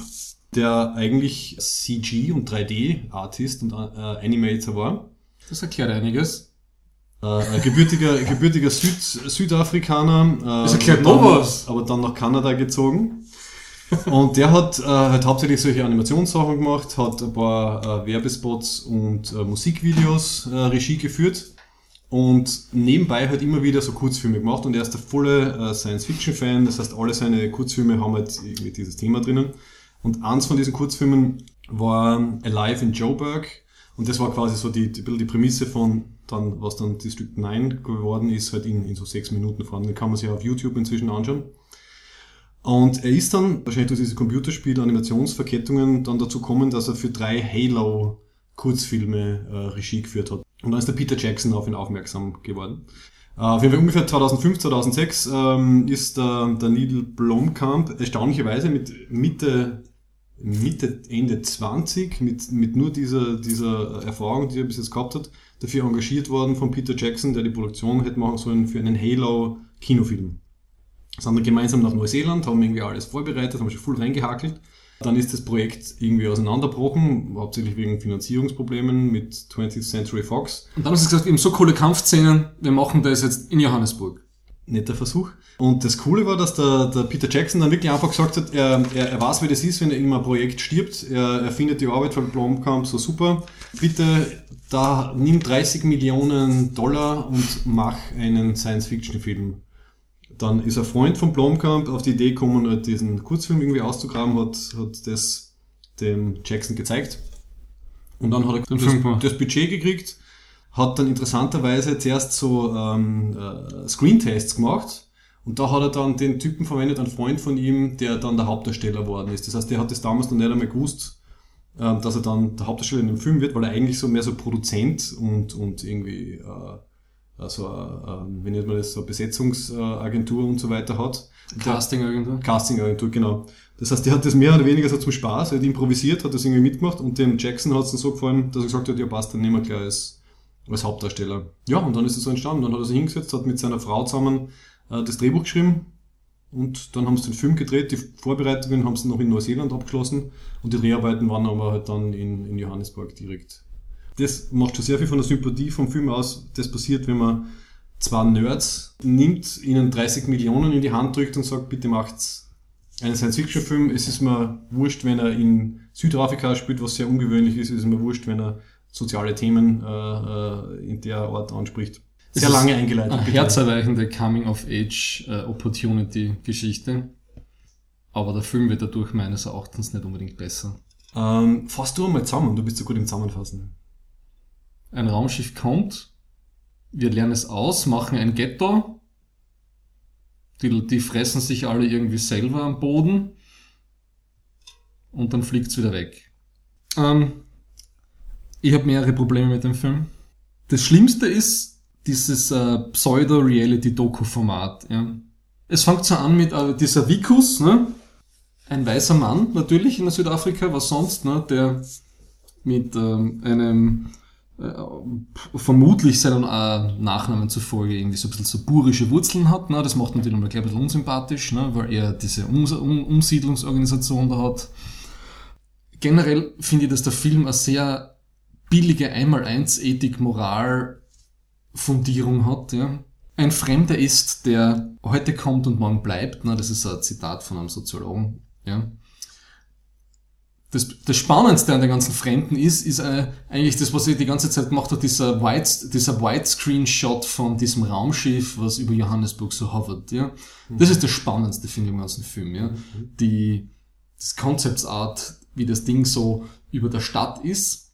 der eigentlich CG- und 3D-Artist und äh, Animator war. das erklärt einiges. Äh, ein gebürtiger, gebürtiger Süd, Südafrikaner. Äh, Das erklärt aber noch dann- was. Aber dann nach Kanada gezogen. Und der hat äh, halt hauptsächlich solche Animationssachen gemacht, hat ein paar äh, Werbespots und äh, Musikvideos äh, Regie geführt und nebenbei halt immer wieder so Kurzfilme gemacht und er ist der volle äh, Science-Fiction-Fan, das heißt alle seine Kurzfilme haben halt irgendwie dieses Thema drinnen. Und eins von diesen Kurzfilmen war Alive in Joburg und das war quasi so die, die, die Prämisse von dann, was dann District 9 geworden ist, halt in, in so sechs Minuten vorhanden. Den kann man sich auf YouTube inzwischen anschauen. Und er ist dann, wahrscheinlich durch diese Computerspiel-Animationsverkettungen, dann dazu gekommen, dass er für drei Halo-Kurzfilme äh, Regie geführt hat. Und dann ist der Peter Jackson auf ihn aufmerksam geworden. Äh, auf jeden Fall ungefähr 2005, 2006 ähm, ist der, der Neil Blomkamp erstaunlicherweise mit Mitte, Mitte, Ende 20, mit, mit nur dieser, dieser Erfahrung, die er bis jetzt gehabt hat, dafür engagiert worden von Peter Jackson, der die Produktion hätte machen sollen für einen Halo-Kinofilm sind dann gemeinsam nach Neuseeland, haben irgendwie alles vorbereitet, haben schon voll reingehackelt. Dann ist das Projekt irgendwie auseinandergebrochen, hauptsächlich wegen Finanzierungsproblemen mit 20th Century Fox. Und dann haben sie gesagt, eben so coole Kampfszenen, wir machen das jetzt in Johannesburg. Netter Versuch. Und das Coole war, dass der, der Peter Jackson dann wirklich einfach gesagt hat, er, er, er weiß, wie das ist, wenn er in einem Projekt stirbt. Er, er findet die Arbeit von Blomkamp so super. Bitte, da nimm 30 Millionen Dollar und mach einen Science-Fiction-Film. Dann ist ein Freund von Blomkamp auf die Idee gekommen, halt diesen Kurzfilm irgendwie auszugraben, hat, hat das dem Jackson gezeigt. Und dann hat er das, das Budget gekriegt, hat dann interessanterweise zuerst so ähm, äh, Screentests gemacht und da hat er dann den Typen verwendet, einen Freund von ihm, der dann der Hauptdarsteller worden ist. Das heißt, der hat das damals noch nicht einmal gewusst, ähm, dass er dann der Hauptdarsteller in dem Film wird, weil er eigentlich so mehr so Produzent und, und irgendwie äh, also, äh, wie nennt man das, so Besetzungsagentur und so weiter hat. Casting irgendwo. Castingagentur, genau. Das heißt, der hat das mehr oder weniger so zum Spaß, er hat improvisiert, hat das irgendwie mitgemacht und dem Jackson hat es dann so gefallen, dass er gesagt hat, ja passt, dann nehmen wir gleich als, als Hauptdarsteller. Ja, und dann ist es so entstanden. Dann hat er sich hingesetzt, hat mit seiner Frau zusammen äh, das Drehbuch geschrieben und dann haben sie den Film gedreht. Die Vorbereitungen haben sie noch in Neuseeland abgeschlossen und die Dreharbeiten waren aber halt dann in, in Johannesburg direkt. Das macht schon sehr viel von der Sympathie vom Film aus. Das passiert, wenn man zwei Nerds nimmt, ihnen 30 Millionen in die Hand drückt und sagt, bitte macht's einen Science-Fiction-Film. Es ist mir wurscht, wenn er in Südafrika spielt, was sehr ungewöhnlich ist. Es ist mir wurscht, wenn er soziale Themen äh, äh, in der Art anspricht. Sehr lange eingeleitet. Eine bitte. herzerweichende Coming-of-Age-Opportunity-Geschichte. Aber der Film wird dadurch meines Erachtens nicht unbedingt besser. Ähm, fass du einmal zusammen, du bist so gut im Zusammenfassen. Ein Raumschiff kommt, wir lernen es aus, machen ein Ghetto, die, die fressen sich alle irgendwie selber am Boden und dann fliegt's wieder weg. Ähm, ich habe mehrere Probleme mit dem Film. Das Schlimmste ist dieses äh, Pseudo-Reality-Doku-Format. Ja. Es fängt so an mit äh, dieser Vikus, ne? ein weißer Mann natürlich in Südafrika, was sonst, ne? der mit ähm, einem äh, vermutlich seinen äh, Nachnamen zufolge irgendwie so ein bisschen so burische Wurzeln hat. Ne? Das macht natürlich mal gleich ein bisschen unsympathisch, ne? weil er diese Ums um Umsiedlungsorganisation da hat. Generell finde ich, dass der Film eine sehr billige Einmal-Eins Ethik-Moral-Fundierung hat. Ja? Ein Fremder ist, der heute kommt und morgen bleibt. Ne? Das ist ein Zitat von einem Soziologen. Ja? das, das Spannendste an den ganzen Fremden ist, ist äh, eigentlich das, was ich die ganze Zeit gemacht habe, dieser, White, dieser Widescreen-Shot von diesem Raumschiff, was über Johannesburg so hovert. Ja? Das ist das Spannendste, finde ich, im ganzen Film. Ja? Die, das Concepts-Art, wie das Ding so über der Stadt ist.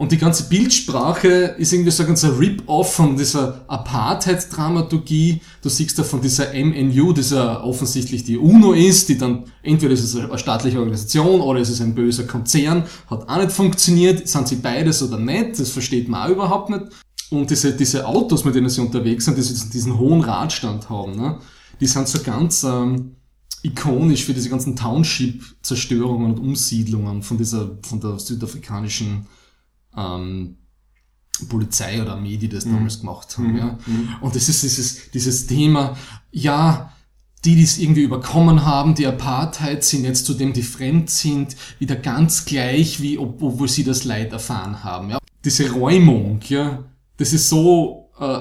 Und die ganze Bildsprache ist irgendwie so ein ganzer Rip-Off von dieser Apartheid-Dramaturgie. Du siehst da von dieser MNU, dieser offensichtlich die UNO ist, die dann, entweder ist es eine staatliche Organisation oder ist es ein böser Konzern, hat auch nicht funktioniert. Sind sie beides oder nicht? Das versteht man auch überhaupt nicht. Und diese, diese Autos, mit denen sie unterwegs sind, die diesen, diesen hohen Radstand haben, ne? die sind so ganz ähm, ikonisch für diese ganzen Township-Zerstörungen und Umsiedlungen von dieser, von der südafrikanischen ähm, Polizei oder Armee, die das damals gemacht haben. Ja. Und das ist dieses, dieses Thema, ja, die, die es irgendwie überkommen haben, die Apartheid sind jetzt zu dem, die fremd sind, wieder ganz gleich, wie ob- obwohl sie das Leid erfahren haben. Ja. Diese Räumung, ja, das ist so äh,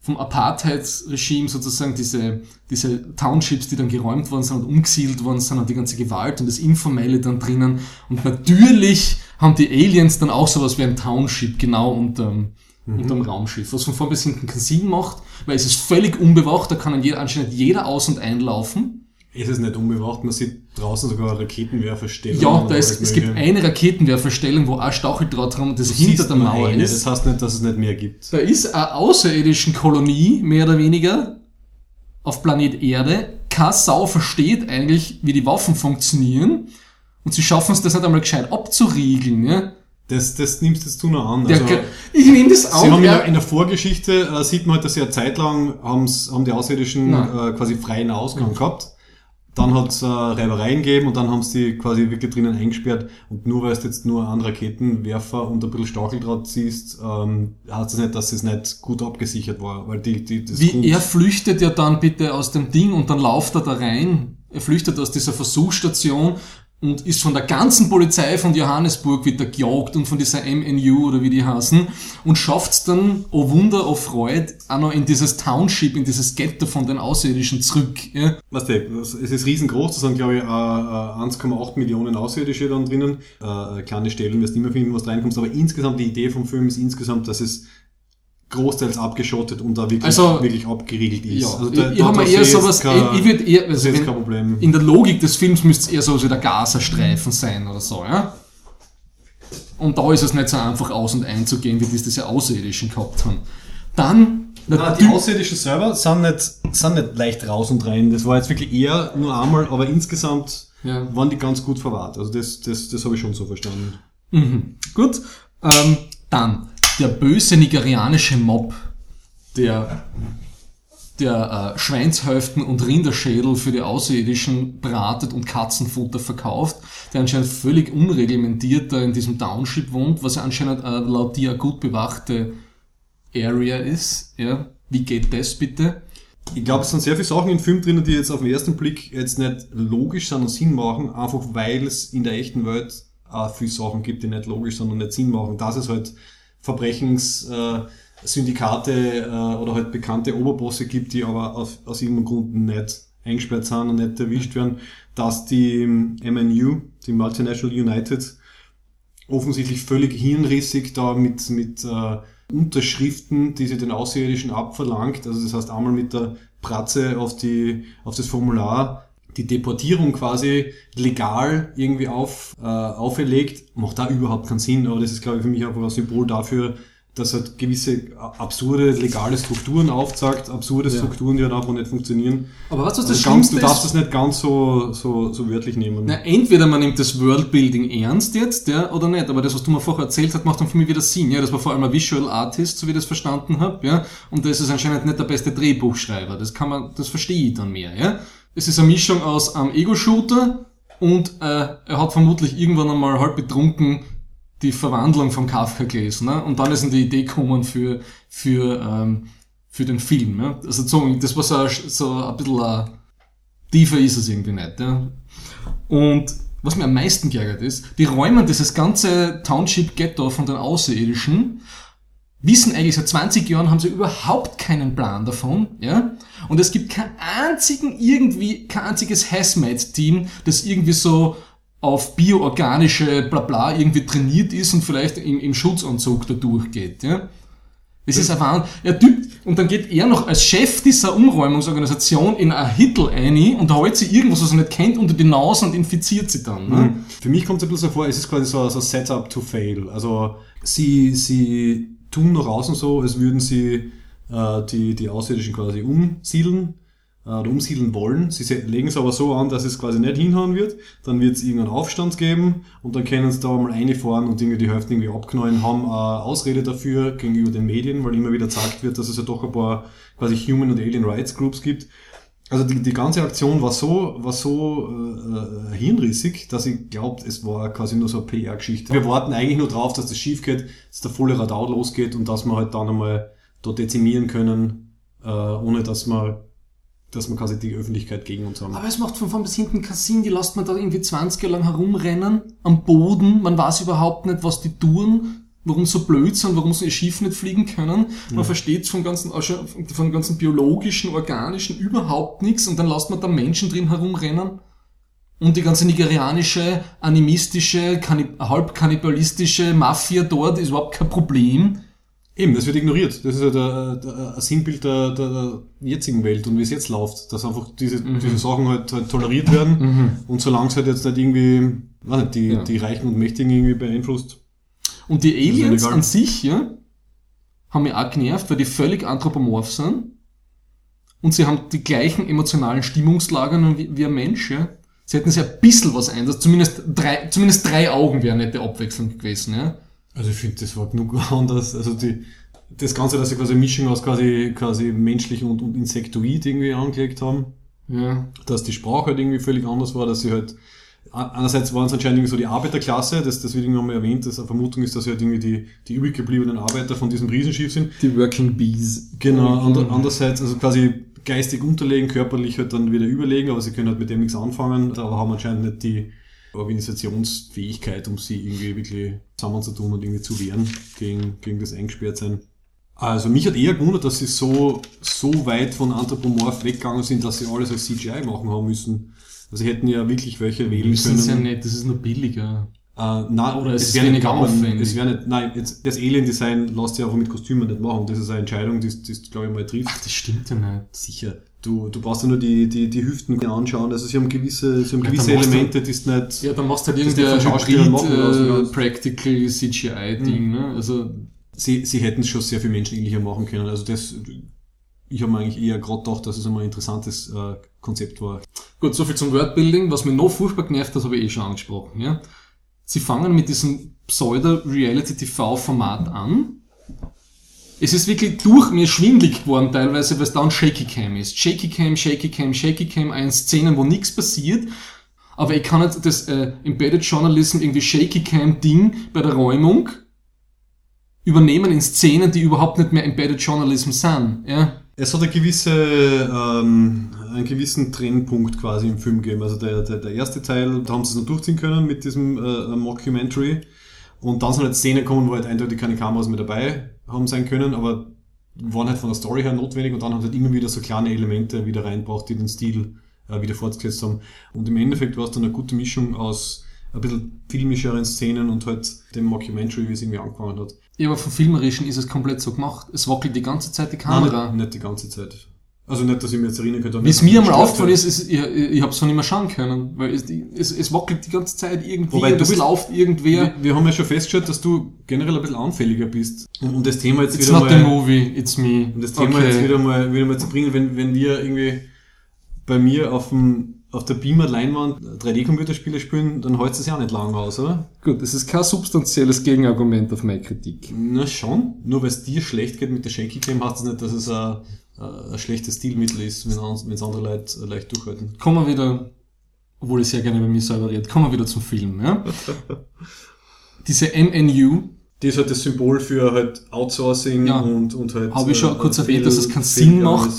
vom Apartheid-Regime sozusagen diese, diese Townships, die dann geräumt worden sind und umgesiedelt worden sind und die ganze Gewalt und das Informelle dann drinnen. Und natürlich haben die Aliens dann auch sowas wie ein Township genau unterm, unterm Raumschiff, was von vorn bis hinten keinen Sinn macht, weil es ist völlig unbewacht, da kann jeder, anscheinend jeder aus- und einlaufen. Es ist nicht unbewacht, man sieht draußen sogar Raketenwerfer stehen. Ja, da ist, es gibt eine Raketenwerferstellung, wo auch Stacheldraht dran das hinter der Mauer eine, ist. Das heißt nicht, dass es nicht mehr gibt. Da ist eine außerirdischen Kolonie, mehr oder weniger, auf Planet Erde. Keine Sau versteht eigentlich, wie die Waffen funktionieren. Und sie schaffen es das nicht einmal gescheit abzuriegeln. Ja? Das, das nimmst jetzt du noch an. Also, ich nehme das auch. Sie haben in ja. der, in der Vorgeschichte, äh, sieht man halt, dass sie eine Zeit lang haben's, haben die Außerirdischen Nein. äh, quasi freien Ausgang gehabt. Dann hat es äh, Reibereien gegeben und dann haben sie die quasi wirklich drinnen eingesperrt. Und nur weil du jetzt nur einen Raketenwerfer und ein bisschen Stacheldraht siehst, ähm, heißt das nicht, dass es nicht gut abgesichert war. Weil die, die, das Wie er flüchtet ja dann bitte aus dem Ding und dann lauft er da rein. Er flüchtet aus dieser Versuchsstation und ist von der ganzen Polizei von Johannesburg wieder gejagt und von dieser MNU oder wie die heißen und schafft's dann, oh Wunder, oh Freude, auch noch in dieses Township, in dieses Ghetto von den Außerirdischen zurück. Ja. Weißt du, es ist riesengroß, da sind glaube ich äh, äh, 1,8 Millionen Außerirdische dann drinnen. Äh, kleine Stellen wirst du immer finden, was da reinkommt, aber insgesamt, die Idee vom Film ist insgesamt, dass es großteils abgeschottet und da wirklich, Also, wirklich abgeriegelt ist. Ja, also ich, ich habe mir eher sowas, ich, ich würd eher, also wenn, kein Problem. in der Logik des Films müsste es eher so wie der Gazastreifen sein oder so, ja. Und da ist es nicht so einfach aus- und einzugehen, wie das diese Außerirdischen gehabt haben. Dann, Na, die Außerirdischen selber sind nicht, sind nicht leicht raus und rein. Das war jetzt wirklich eher nur einmal, aber insgesamt Ja. waren die ganz gut verwahrt. Also das, das, das habe ich schon so verstanden. Gut. Ähm, dann, der böse nigerianische Mob, der, der äh, Schweinshälften und Rinderschädel für die Außerirdischen bratet und Katzenfutter verkauft, der anscheinend völlig unreglementiert da in diesem Township wohnt, was ja anscheinend äh, laut dir gut bewachte Area ist. Ja? Wie geht das bitte? Ich glaube, es sind sehr viele Sachen im Film drinnen, die jetzt auf den ersten Blick jetzt nicht logisch sind und Sinn machen, einfach weil es in der echten Welt auch viele Sachen gibt, die nicht logisch sind und nicht Sinn machen. Dass es halt Verbrechenssyndikate äh, äh, oder halt bekannte Oberbosse gibt, die aber auf, aus irgendeinem Grund nicht eingesperrt sind und nicht erwischt werden, dass die ähm, MNU, die Multinational United, offensichtlich völlig hirnrissig da mit, mit äh, Unterschriften, die sie den Außerirdischen abverlangt. Also das heißt einmal mit der Pratze auf, die, auf das Formular die Deportierung quasi legal irgendwie auf, äh, auferlegt, macht da überhaupt keinen Sinn, aber das ist, glaube ich, für mich einfach ein Symbol dafür, dass halt gewisse absurde legale Strukturen aufzeigt, absurde Ja. Strukturen, die halt einfach nicht funktionieren. Aber was, was das Also ganz, du darfst ist? das nicht ganz so, so, so wörtlich nehmen. Na, entweder man nimmt das Worldbuilding ernst jetzt, ja, oder nicht. Aber das, was du mir vorher erzählt hast, macht dann für mich wieder Sinn. Ja, das war vor allem ein Visual Artist, so wie ich das verstanden habe, ja. Und das ist anscheinend nicht der beste Drehbuchschreiber. Das kann man, das verstehe ich dann mehr, ja. Es ist eine Mischung aus einem Ego-Shooter und äh, er hat vermutlich irgendwann einmal halb betrunken die Verwandlung von Kafka gelesen, ne? Und dann ist ihm die Idee gekommen für, für, ähm, für den Film, ja. Also so, das war so, ein- so ein bisschen ein, tiefer ist es irgendwie nicht, ja. Und was mir am meisten geärgert ist, die räumen dieses ganze Township Ghetto von den Außerirdischen, wissen eigentlich seit 20 Jahren haben sie überhaupt keinen Plan davon, ja. Und es gibt keinen einzigen irgendwie, kein einziges Hazmat-Team, das irgendwie so auf bioorganische Blabla irgendwie trainiert ist und vielleicht im, im Schutzanzug da durchgeht, ja. Das ist ein Wahnsinn. Typt, und dann geht er noch als Chef dieser Umräumungsorganisation in ein Hittel ein und holt sie irgendwas, was er nicht kennt, unter die Nase und infiziert sie dann. Ne? Für mich kommt es ein bisschen so vor, es ist quasi so, so Setup to fail. Also sie, sie tun nach außen so, als würden sie äh, die, die Außerirdischen quasi umsiedeln äh, oder umsiedeln wollen. Sie legen es aber so an, dass es quasi nicht hinhauen wird. Dann wird es irgendeinen Aufstand geben und dann können sie da mal reinfahren und irgendwie die Hälfte irgendwie abknallen, haben eine Ausrede dafür gegenüber den Medien, weil immer wieder gesagt wird, dass es ja doch ein paar quasi Human und Alien Rights Groups gibt. Also die, die ganze Aktion war so, war so äh, äh, hirnrissig, dass ich glaubt, es war quasi nur so eine PR-Geschichte. Wir warten eigentlich nur drauf, dass das schief geht, dass der volle Radau losgeht und dass wir halt dann einmal dort dezimieren können, äh, ohne dass wir, dass wir quasi die Öffentlichkeit gegen uns haben. Aber es macht von vorn bis hinten keinen Sinn, die lässt man da irgendwie 20 Jahre lang herumrennen, am Boden, man weiß überhaupt nicht, was die tun, warum so blöd sind, warum sie ihr Schiff nicht fliegen können. Man versteht vom ganzen, schon von ganzen biologischen, organischen überhaupt nichts und dann lässt man da Menschen drin herumrennen. Und die ganze nigerianische, animistische, kannib halb kannibalistische Mafia dort ist überhaupt kein Problem. Eben, das wird ignoriert. Das ist ja der, der, ein Sinnbild der, der, der jetzigen Welt und wie es jetzt läuft, dass einfach diese, diese Sachen halt, halt toleriert werden und solange es halt jetzt nicht irgendwie, weiß nicht, die, Ja. die Reichen und Mächtigen irgendwie beeinflusst. Und die Aliens an sich, ja, haben mich auch genervt, weil die völlig anthropomorph sind. Und sie haben die gleichen emotionalen Stimmungslagen wie, wie ein Mensch, ja. Sie hätten sich ein bisschen was ändert. Zumindest drei, zumindest drei Augen wären nette Abwechslung gewesen, ja. Also ich finde, das war genug anders. Also die, das Ganze, dass sie quasi eine Mischung aus quasi, quasi menschlich und, und Insektoid irgendwie angelegt haben, Ja. dass die Sprache halt irgendwie völlig anders war, dass sie halt einerseits waren es anscheinend irgendwie so die Arbeiterklasse, das, das wird irgendwann mal erwähnt, dass eine Vermutung ist, dass sie halt irgendwie die, die übrig gebliebenen Arbeiter von diesem Riesenschiff sind. Die Working Bees. Genau, ander, andererseits, also quasi geistig unterlegen, körperlich halt dann wieder überlegen, aber sie können halt mit dem nichts anfangen, aber haben anscheinend nicht die, Organisationsfähigkeit, um sie irgendwie wirklich zusammenzutun und irgendwie zu wehren gegen, gegen das Eingesperrtsein. Also mich hat eher gewundert, dass sie so, so weit von Anthropomorph weggegangen sind, dass sie alles als CGI machen haben müssen. Also sie hätten ja wirklich welche wählen Das können. ist ja nicht, das ist nur billiger. Äh, nein, Oder es ist wäre nicht aufwendig. Es wäre nicht, nein, jetzt, das Alien-Design lässt sich einfach mit Kostümen nicht machen. Das ist eine Entscheidung, die, die glaube ich mal trifft. Ach, das stimmt ja nicht. Sicher. Du, du brauchst ja nur die, die, die Hüften anschauen. Also sie haben gewisse, sie haben Ja, gewisse Elemente, die ist nicht. Ja, dann machst du halt irgendein Hybrid, machen äh. Practical CGI-Ding, ne? Also, Sie, sie hätten es schon sehr viel menschenähnlicher machen können. Also das, ich habe mir eigentlich eher gerade gedacht, dass es einmal ein interessantes äh, Konzept war. Gut, soviel zum Wordbuilding. Was mir noch furchtbar genervt hat, habe ich eh schon angesprochen. Ja? Sie fangen mit diesem Pseudo-Reality-TV-Format an. Es ist wirklich durch mir schwindlig geworden teilweise, weil es dann Shaky Cam ist. Shaky Cam, Shaky Cam, Shaky Cam, ein Szenen, wo nichts passiert. Aber ich kann nicht das äh, Embedded Journalism irgendwie Shaky Cam Ding bei der Räumung übernehmen in Szenen, die überhaupt nicht mehr Embedded Journalism sind. Ja? Es hat eine gewisse, ähm, einen gewissen Trennpunkt quasi im Film gegeben. Also der, der, der erste Teil, da haben sie es noch durchziehen können mit diesem äh, Mockumentary. Und dann sind halt Szenen gekommen, wo halt eindeutig keine Kameras mehr dabei haben sein können, aber waren halt von der Story her notwendig und dann haben sie halt immer wieder so kleine Elemente wieder reinbracht, die den Stil äh, wieder fortgesetzt haben. Und im Endeffekt war es dann eine gute Mischung aus ein bisschen filmischeren Szenen und halt dem Mockumentary, wie es irgendwie angefangen hat. Ja, aber vom Filmerischen ist es komplett so gemacht. Es wackelt die ganze Zeit die Nein, Kamera. nicht, nicht die ganze Zeit. Also nicht, dass ich mir jetzt erinnern könnte. Wie es mir einmal aufgefallen ist, ist ich, ich habe es noch nicht mehr schauen können, weil es, es, es wackelt die ganze Zeit irgendwie Wobei, und du es bist- läuft irgendwer. Wir, wir haben ja schon festgestellt, dass du generell ein bisschen anfälliger bist. Um, um das Thema jetzt It's wieder not the mal, movie, it's me. um das Thema jetzt wieder mal, wieder mal zu bringen, wenn, wenn wir irgendwie bei mir auf dem, auf der Beamer-Leinwand 3D-Computerspiele spielen, dann hält es ja auch nicht lang aus, oder? Gut, das ist kein substanzielles Gegenargument auf meine Kritik. Na schon. Nur weil es dir schlecht geht mit der Shaky Cam, heißt das nicht, dass es ein, ein schlechtes Stilmittel ist, wenn es andere Leute leicht durchhalten. Kommen wir wieder, obwohl ich sehr gerne bei mir selber rede, kommen wir wieder zum Film. Ja? Diese MNU, Die ist halt das Symbol für halt Outsourcing Ja. und, und halt. Habe ich schon äh, kurz erwähnt, dass es keinen Sinn macht.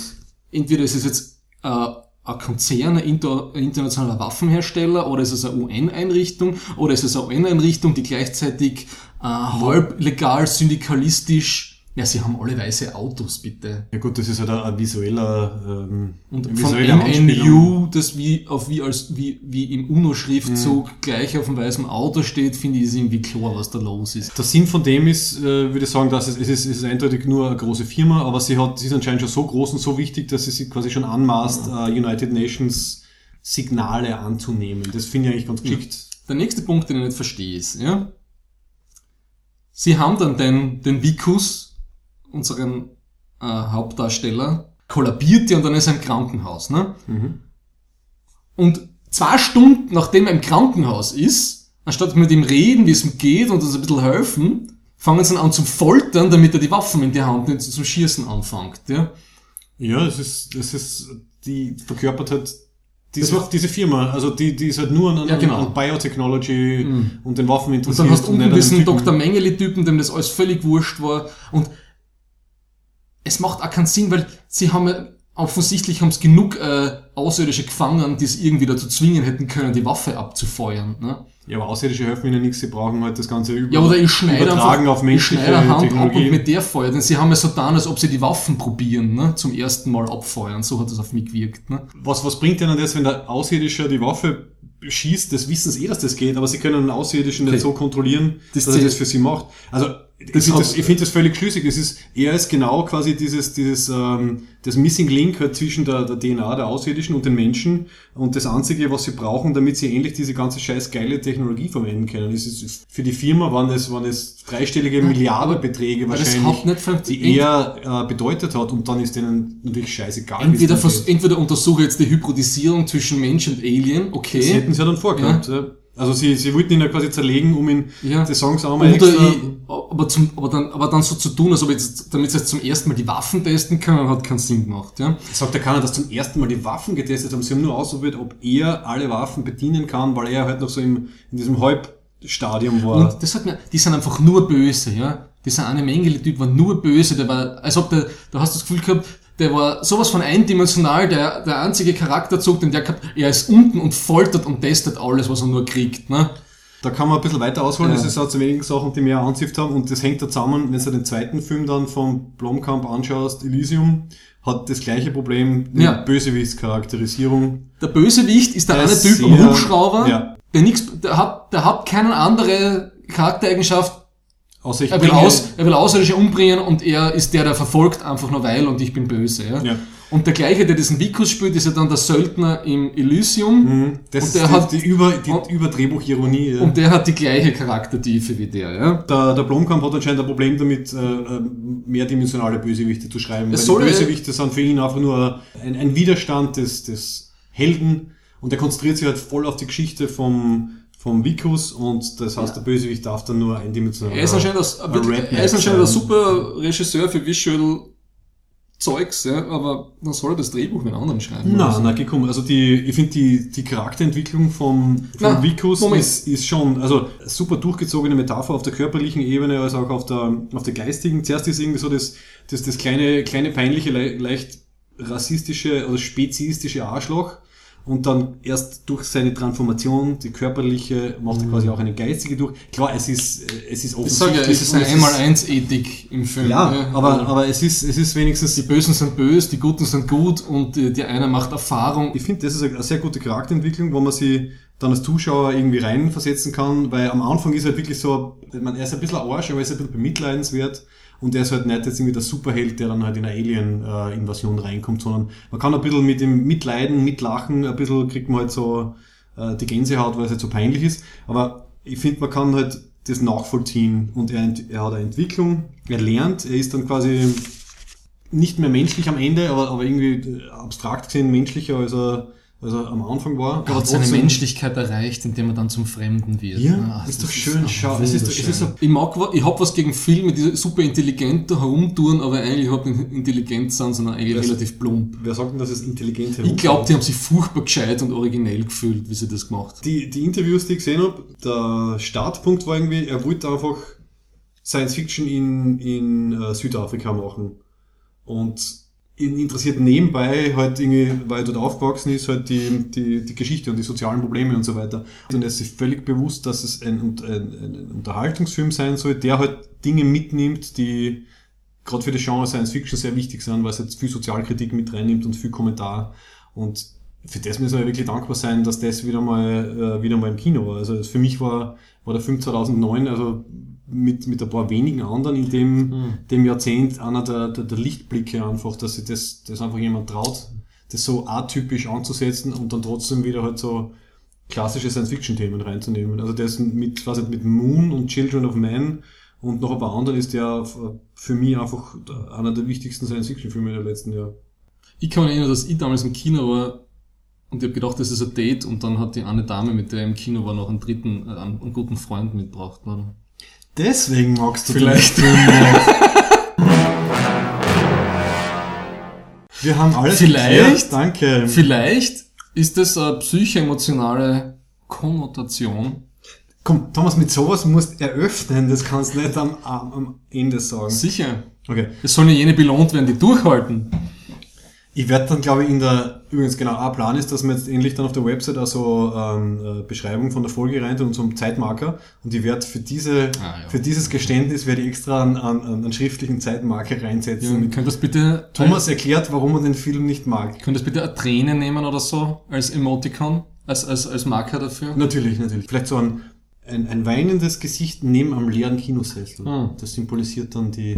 entweder ist es jetzt äh, ein Konzern, ein inter, internationaler Waffenhersteller oder ist es eine UN-Einrichtung oder ist es eine UN-Einrichtung, die gleichzeitig äh, halb legal, syndikalistisch, ja, sie haben alle weiße Autos, bitte. Ja gut, das ist halt ein, ein visueller, ähm, Und von visuelle Anspielung. MNU, das wie, auf wie, als, wie, wie im UNO-Schriftzug Mhm. gleich auf dem weißen Auto steht, finde ich, ist irgendwie klar, was da los ist. Der Sinn von dem ist, äh, würde ich sagen, dass es, es, ist, es ist eindeutig nur eine große Firma, aber sie hat, sie ist anscheinend schon so groß und so wichtig, dass sie sich quasi schon anmaßt, äh, United Nations Signale anzunehmen. Das finde ich eigentlich ganz geschickt. Der nächste Punkt, den ich nicht verstehe, ist, ja, sie haben dann den, den Vikus, unseren äh, Hauptdarsteller, kollabiert ja und dann ist er im Krankenhaus. Ne? Und zwei Stunden nachdem er im Krankenhaus ist, anstatt mit ihm reden, wie es ihm geht und uns ein bisschen helfen, fangen sie ihn an zu foltern, damit er die Waffen in die Hand nimmt und zum Schießen anfängt. Ja? Ja, es ist, es ist, die verkörpert halt diese, diese Firma, also die, die ist halt nur an, Ja, genau. an Biotechnology und den Waffen Und interessiert. dann hast du unten diesen. Dr. Mengele-Typen, dem das alles völlig wurscht war. Und es macht auch keinen Sinn, weil sie haben offensichtlich haben es genug äh, Außerirdische gefangen, die es irgendwie dazu zwingen hätten können, die Waffe abzufeuern. Ne? Ja, aber Außerirdische helfen ihnen nichts, sie brauchen halt das Ganze über, Ja, oder ich schneide übertragen einfach, auf ich menschliche schneide eine Hand ab und mit der feuert. Denn sie haben ja so getan, als ob sie die Waffen probieren, ne? zum ersten Mal abfeuern. So hat das auf mich gewirkt. Ne? Was, was bringt denen das, wenn der Außerirdische die Waffe schießt? Das wissen sie eh, dass das geht, aber sie können einen Außerirdischen Okay. nicht so kontrollieren, Das dass er das für sie macht. Also, ich Das finde das, ich find das völlig schlüssig. Es ist, er ist genau quasi dieses, dieses, ähm, das Missing Link halt zwischen der, der DNA der Außerirdischen und den Menschen und das Einzige, was sie brauchen, damit sie endlich diese ganze scheiß geile Technologie verwenden können. Es ist, für die Firma waren es, waren es dreistellige Milliardenbeträge aber das wahrscheinlich, funktioniert. die er äh, bedeutet hat und dann ist denen natürlich scheißegal. Entweder, entweder untersuche jetzt die Hybridisierung zwischen Mensch und Alien, okay. Das hätten sie ja dann vorgehabt. Ja. Also sie, sie wollten ihn ja quasi zerlegen, um ihn, Ja. die Songs auch mal Oder extra... ich, aber, zum, aber, dann, aber dann so zu tun, als ob jetzt, damit sie jetzt zum ersten Mal die Waffen testen können, hat keinen Sinn gemacht. Ja? Sagt der keiner, dass zum ersten Mal die Waffen getestet haben. Sie haben nur ausprobiert, ob er alle Waffen bedienen kann, weil er halt noch so im, in diesem Halbstadium war. Und das hat mir, die sind einfach nur böse, ja. Dieser eine Mengele-Typ war nur böse, der war, als ob der, da hast du das Gefühl gehabt, der war sowas von eindimensional, der, der einzige Charakterzug, den der gehabt, er ist unten und foltert und testet alles, was er nur kriegt, ne? Da kann man ein bisschen weiter ausholen, Ja. das ist auch zu wenigen Sachen, die mir anzifft haben und das hängt da zusammen, wenn du den zweiten Film dann vom Blomkamp anschaust, Elysium, hat das gleiche Problem Ja. Bösewichtscharakterisierung. Der Bösewicht ist der, Der eine Typ am sehr- Hubschrauber, ja. der nix, der hat, der hat keine andere Charaktereigenschaft. Außer ich Er will, aus, er will Außerirdische umbringen und er ist der, der verfolgt einfach nur weil und ich bin böse. Ja? Ja. Und der gleiche, der diesen Vikus spielt, ist ja dann der Söldner im Elysium. Mhm. Das Und ist der die, hat- die, Über, die und- Überdrehbuchironie. Ja. Und der hat die gleiche Charaktertiefe wie der. Ja? der, der Blomkamp hat anscheinend ein Problem damit, äh, äh, mehrdimensionale Bösewichte zu schreiben. Es weil soll- die Bösewichte sind für ihn einfach nur ein, ein Widerstand des, des Helden und er konzentriert sich halt voll auf die Geschichte vom, vom Vikus und das heißt, der Bösewicht darf dann nur eindimensional Er ist anscheinend, das, ein Redneck er ist anscheinend ein sein. super Regisseur für Visual Zeugs, ja? aber dann soll er das Drehbuch mit anderen schreiben. Na, Also, na, gekommen. Also die, ich finde die, die Charakterentwicklung vom, vom Na, Vikus ist, ist schon, also super durchgezogene Metapher auf der körperlichen Ebene, als auch auf der, auf der geistigen. Zuerst ist irgendwie so das, das, das kleine, kleine peinliche, le leicht rassistische oder speziistische Arschloch. Und dann erst durch seine Transformation, die körperliche, macht er quasi auch eine geistige durch. Klar, es ist, es ist ich sage ja, es ist eine Einmal-Eins-Ethik im Film. Ja, aber, aber es ist, es ist wenigstens die Bösen sind böse, die Guten sind gut und die, die eine macht Erfahrung. Ich finde, das ist eine sehr gute Charakterentwicklung, wo man sich dann als Zuschauer irgendwie reinversetzen kann, weil am Anfang ist halt wirklich so, meine, er ist ein bisschen ein Arsch, aber er ist ein bisschen bemitleidenswert und er ist halt nicht jetzt irgendwie der Superheld, der dann halt in eine Alien-Invasion reinkommt, sondern man kann ein bisschen mit ihm mitleiden, mitlachen, ein bisschen kriegt man halt so äh, die Gänsehaut, weil es halt so peinlich ist, aber ich finde, man kann halt das nachvollziehen und er, er hat eine Entwicklung, er lernt, er ist dann quasi nicht mehr menschlich am Ende, aber, aber irgendwie äh, abstrakt gesehen menschlicher, als er, als er am Anfang war. Er hat seine Menschlichkeit erreicht, indem er dann zum Fremden wird. Ja, Ah, ist doch schön. Schau, es ist doch- es ist wunderschön. ich mag, ich hab was gegen Filme, die super intelligent da herumtouren, aber eigentlich überhaupt nicht intelligent sind, sondern eigentlich Das- relativ plump. Wer sagt denn, dass es intelligent Ich glaube, die haben sich furchtbar gescheit und originell gefühlt, wie sie das gemacht haben. die, die Interviews, die ich gesehen habe, der Startpunkt war irgendwie, er wollte einfach Science Fiction in, in äh, Südafrika machen. Und interessiert nebenbei halt irgendwie, weil er dort aufgewachsen ist, halt die, die, die Geschichte und die sozialen Probleme und so weiter. Und er ist sich völlig bewusst, dass es ein, ein, ein Unterhaltungsfilm sein soll, der halt Dinge mitnimmt, die gerade für das Genre Science Fiction sehr wichtig sind, weil es jetzt viel Sozialkritik mit reinnimmt und viel Kommentar. Und für das müssen wir wirklich dankbar sein, dass das wieder mal, äh, wieder mal im Kino war. Also für mich war, war der Film 2009, also mit, mit ein paar wenigen anderen in dem, dem Jahrzehnt einer der, der, der Lichtblicke einfach, dass sich das, das einfach jemand traut, das so atypisch anzusetzen und dann trotzdem wieder halt so klassische Science-Fiction-Themen reinzunehmen. Also das mit, was mit Moon und Children of Man und noch ein paar anderen ist der für mich einfach einer der wichtigsten Science-Fiction-Filme der letzten Jahre. Ich kann mich erinnern, dass ich damals im Kino war und ich habe gedacht, das ist ein Date und dann hat die eine Dame, mit der ich im Kino war, noch einen dritten, äh, einen, einen guten Freund mitgebracht. Oder? Deswegen magst du Vielleicht. Wir haben alles Vielleicht. geklärt. Danke. Vielleicht ist das eine psychoemotionale Konnotation. Komm, Thomas, mit sowas musst du eröffnen. Das kannst du nicht am, am, am Ende sagen. Sicher. Okay. Es sollen ja jene belohnt werden, die durchhalten. Ich werde dann, glaube ich, in der, übrigens genau, ein Plan ist, dass wir jetzt endlich dann auf der Website also ähm, äh, Beschreibung von der Folge rein und so einen Zeitmarker. Und ich werde für diese, Ah, ja. für dieses Geständnis werde ich extra einen, einen, einen schriftlichen Zeitmarker reinsetzen. Ja, könnt das bitte, Thomas erklärt, warum er den Film nicht mag. könnt das bitte eine Träne nehmen oder so als Emoticon, als, als, als Marker dafür? Natürlich, natürlich. Vielleicht so ein, ein, ein weinendes Gesicht neben am leeren Kinosessel. Hm. Das symbolisiert dann die,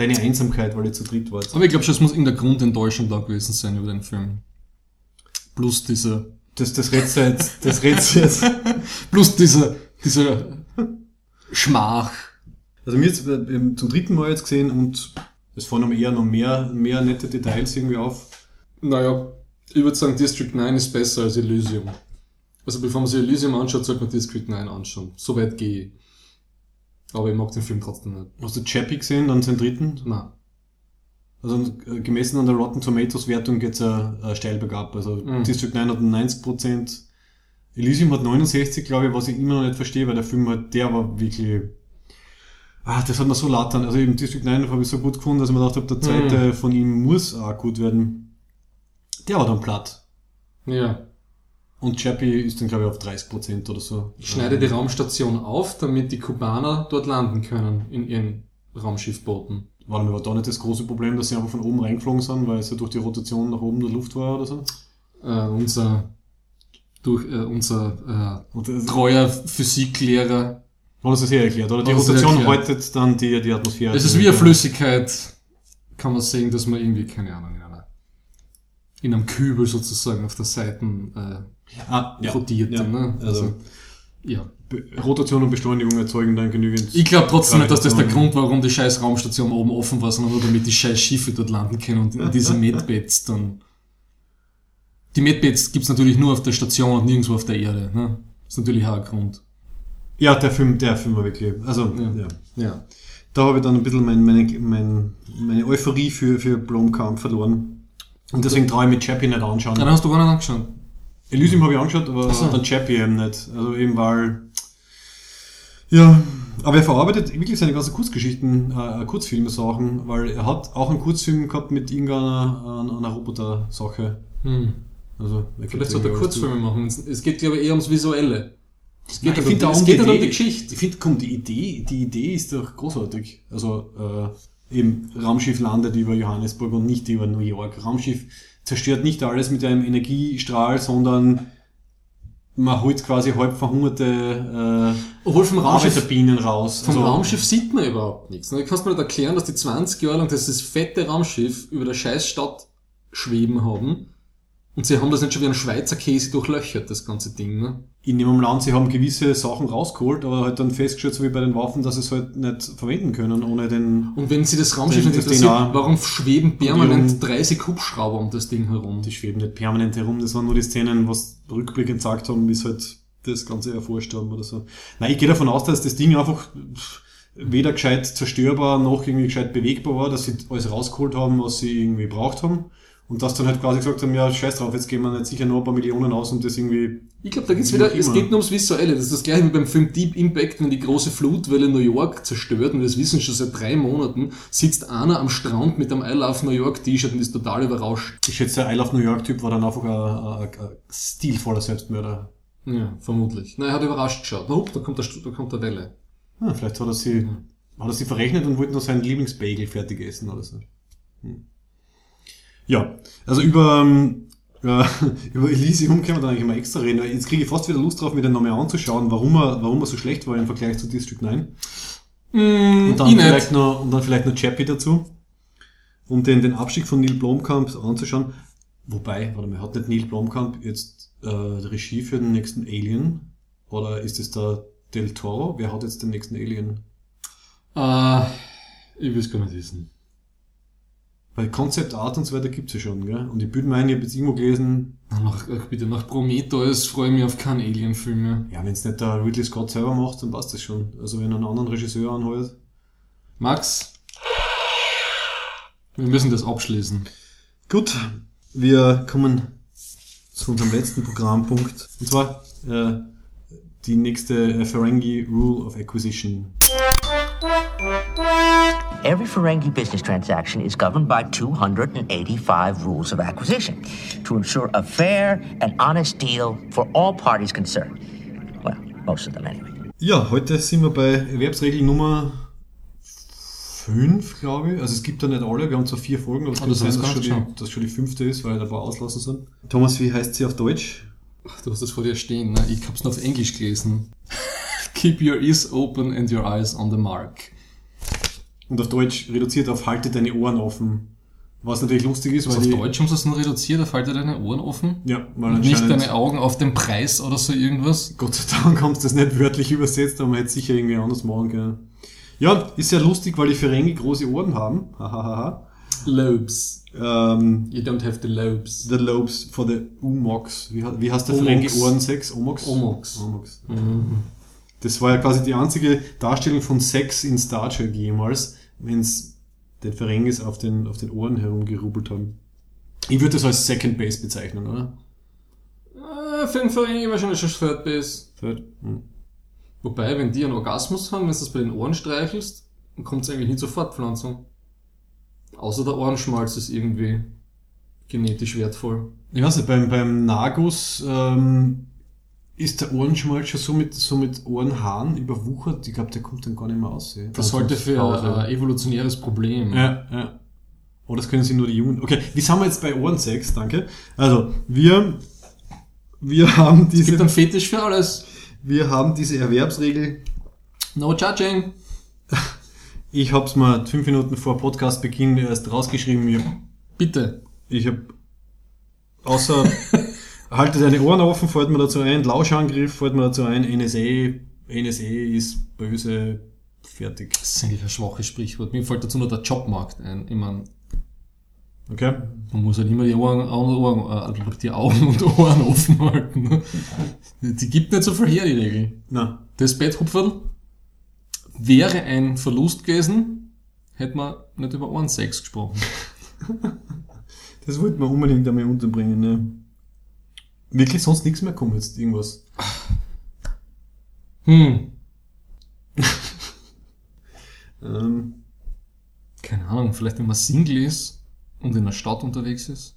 deine Einsamkeit, weil ihr zu dritt wart. Aber ich glaube schon, es muss irgendein Grundenttäuschung da gewesen sein über den Film. Plus dieser, Das, das redst du jetzt, das redst du jetzt. plus dieser, dieser Schmach. Also mir jetzt äh, zum dritten Mal jetzt gesehen und es fallen noch eher noch mehr, mehr nette Details irgendwie auf. Naja, ich würde sagen, District 9 ist besser als Elysium. Also bevor man sich Elysium anschaut, sollte man District 9 anschauen. So weit gehe ich. Aber ich mag den Film trotzdem nicht. Hast du Chappie gesehen, dann den dritten? Na, Also äh, gemessen an der Rotten Tomatoes Wertung geht's äh, äh, steil bergab. Also Mhm. District 9 hat 90%, Elysium hat 69, glaube ich, was ich immer noch nicht verstehe, weil der Film halt, der war wirklich Ah, das hat mir so laut dann. Also eben District 9 habe ich so gut gefunden, dass ich mir gedacht habe, der zweite Mhm. von ihm muss auch gut werden. Der war dann platt. Ja. Und Chappie ist dann, glaube ich, auf 30% oder so. Ich schneide die Raumstation auf, damit die Kubaner dort landen können in ihren Raumschiffbooten. War mir aber da nicht das große Problem, dass sie einfach von oben reingeflogen sind, weil es ja durch die Rotation nach oben der Luft war oder so? Äh, unser durch äh, unser äh, treuer Physiklehrer. war das hier erklärt, oder? Die Rotation haltet dann die, die Atmosphäre. Es ist wie eine Flüssigkeit, kann man sehen, dass man irgendwie, keine Ahnung, in einer in einem Kübel sozusagen auf der Seite äh, Ah, ja. rotiert. ja. Ne? Also, Also, ja. Rotation und Beschleunigung erzeugen dann genügend. Ich glaube trotzdem nicht, dass das der. Grund war, warum die scheiß Raumstation oben offen war, sondern nur damit die scheiß Schiffe dort landen können und in diese Medbeds dann. Die Medbeds gibt's natürlich nur auf der Station und nirgendwo auf der Erde. Ne? Das ist natürlich auch ein Grund. Ja, der Film, der Film war wirklich. Also, Ja. ja. Ja. Da habe ich dann ein bisschen mein, meine, mein, meine Euphorie für, für Blomkamp verloren. Und deswegen traue ich mir Chappie nicht anschauen. Ja, dann hast du gar nicht angeschaut. Elysium habe ich angeschaut, aber so. dann Chappie eben nicht. Also eben weil. Ja, aber er verarbeitet wirklich seine ganzen Kurzgeschichten, äh, Kurzfilme-Sachen, weil er hat auch einen Kurzfilm gehabt mit irgendeiner äh, einer Roboter-Sache. Hm. Also, Vielleicht sollte er Kurzfilme machen. Es- geht, glaube ich, eher ums Visuelle. Es geht, ich nicht finde um, auch es geht die nicht um die Idee- Geschichte. Ich finde, komm, die Idee, die Idee ist doch großartig. Also äh, eben Raumschiff landet über Johannesburg und nicht über New York. Raumschiff zerstört nicht alles mit einem Energiestrahl, sondern man holt quasi halb verhungerte Obwohl vom äh, Raumschiff, raus. vom Also, Raumschiff sieht man überhaupt nichts. ne? Du kannst mir nicht erklären, dass die 20 Jahre lang dieses fette Raumschiff über der Scheißstadt schweben haben und sie haben das nicht schon wie ein Schweizer Käse durchlöchert, das ganze Ding. Ne? In dem Land, sie haben gewisse Sachen rausgeholt, aber halt dann festgestellt, so wie bei den Waffen, dass sie es halt nicht verwenden können, ohne den Und wenn sie das Raumschiff Den- nicht interessiert, warum schweben permanent 30 Hubschrauber um das Ding herum? Die schweben nicht permanent herum, das waren nur die Szenen, was rückblickend gesagt haben, wie es halt das Ganze erforscht haben oder so. Nein, ich gehe davon aus, dass das Ding einfach weder gescheit zerstörbar noch irgendwie gescheit bewegbar war, dass sie alles rausgeholt haben, was sie irgendwie braucht haben. Und dass dann halt quasi gesagt haben, ja, scheiß drauf, jetzt gehen wir nicht sicher nur ein paar Millionen aus, um das irgendwie... Ich glaube, da geht's Wie wieder, es geht nur ums Visuelle. Das ist das gleiche wie beim Film Deep Impact, wenn die große Flutwelle New York zerstört, und wir das wissen schon seit drei Monaten, sitzt einer am Strand mit einem I Love New York T-Shirt und ist total überrascht. Ich schätze, der I Love New York-Typ war dann einfach ein, ein, ein stilvoller Selbstmörder. Ja, vermutlich. Na, er hat überrascht geschaut. Na, hup, da kommt der, da kommt der Welle. Hm, vielleicht hat er sie, hat er sie verrechnet und wollte noch seinen Lieblingsbagel fertig essen oder so. Hm. Ja, also über, äh, über Elysium können wir dann eigentlich mal extra reden. Jetzt kriege ich fast wieder Lust drauf, mir den nochmal anzuschauen, warum er, warum er so schlecht war im Vergleich zu District 9. Mm, Und dann, ich vielleicht nicht. noch, und dann vielleicht noch Chappie dazu, um den, den Abstieg von Neil Blomkamp anzuschauen. Wobei, warte mal, hat nicht Neil Blomkamp jetzt äh, die Regie für den nächsten Alien? Oder ist es der Del Toro? Wer hat jetzt den nächsten Alien? Äh, ich will es gar nicht wissen. Weil Concept Art und so weiter gibt's ja schon, gell? Und ich bin meinen, ich habe jetzt irgendwo gelesen, Na, Nach, ach, bitte, nach Prometheus freue ich mich auf keinen Alien-Film mehr. ja, wenn es nicht der Ridley Scott selber macht, dann passt das schon. Also wenn er einen anderen Regisseur anheuert. Max? Wir müssen das abschließen. Gut, wir kommen zu unserem letzten Programmpunkt. Und zwar äh, die nächste Ferengi Rule of Acquisition. Every Ferengi business transaction is governed by 285 rules of acquisition to ensure a fair and honest deal for all parties concerned. Well, most of them anyway. Ja, heute sind wir bei Erwerbsregel Nummer 5, glaube ich. Also es gibt da nicht alle, wir haben zwar vier Folgen, aber es kann das sein, dass du schon, die, nicht dass schon die fünfte ist, weil da ein paar auslassen sind. Thomas, wie heißt sie auf Deutsch? Ach, du hast das vor dir stehen, ne? Ich hab's nur auf Englisch gelesen. Keep your ears open and your eyes on the mark. Und auf Deutsch reduziert auf Halte deine Ohren offen. Was natürlich lustig ist, weil auf die, Deutsch haben sie es nur reduziert, auf halte deine Ohren offen. Ja, weil Und nicht deine Augen auf den Preis oder so irgendwas. Gott sei Dank haben sie das nicht wörtlich übersetzt, aber man hätte sicher irgendwie anders machen können. Ja, ist sehr lustig, weil die Ferengi große Ohren haben. Hahaha. Lobes. ähm, You don't have the lobes. the lobes for the Umox. Wie, wie heißt der. Ferengi Ohren 6? Omox? Omox. Omox. Das war ja quasi die einzige Darstellung von Sex in Star Trek jemals, wenn es den Ferengis auf den, auf den Ohren herumgerubbelt haben. Ich würde das als Second Base bezeichnen, oder? Äh, für den Verein wahrscheinlich schon Third Base. Third? Hm. Wobei, wenn die einen Orgasmus haben, wenn du das bei den Ohren streichelst, kommt es eigentlich nicht zur Fortpflanzung. Außer der Ohrenschmalz ist irgendwie genetisch wertvoll. Ich weiß nicht, beim, beim Nagus ähm, ist der Ohrenschmalz schon so mit, so mit Ohrenhaaren überwuchert. Ich glaube, der kommt dann gar nicht mehr aus. ey. Das halte ich für ein evolutionäres Problem. Ja, ja. Oh, das können sie nur die Jungen. Okay, wie sind wir jetzt bei Ohrensex? Danke. Also, wir, wir haben Es gibt diese, einen Fetisch für alles. wir haben diese Erwerbsregel. No judging. Ich habe es mal fünf Minuten vor Podcastbeginn erst rausgeschrieben. Ich, Bitte. ich habe außer halte deine Ohren offen, fällt mir dazu ein, Lauschangriff fällt mir dazu ein, NSA, NSA ist böse, fertig. Das ist eigentlich ein schwaches Sprichwort. Mir fällt dazu nur der Jobmarkt ein. Ich meine, Okay? man muss halt immer die Ohren, Ohren, äh, die Augen und Ohren offen halten. Die gibt nicht so viel her, die Regel. Na, Das Betthupferl wäre ein Verlust gewesen, hätte man nicht über Ohrensex gesprochen. das wollten wir unbedingt einmal unterbringen, ne? Wirklich sonst nichts mehr kommen jetzt, irgendwas. Hm. Ähm, Keine Ahnung, vielleicht wenn man Single ist und in der Stadt unterwegs ist.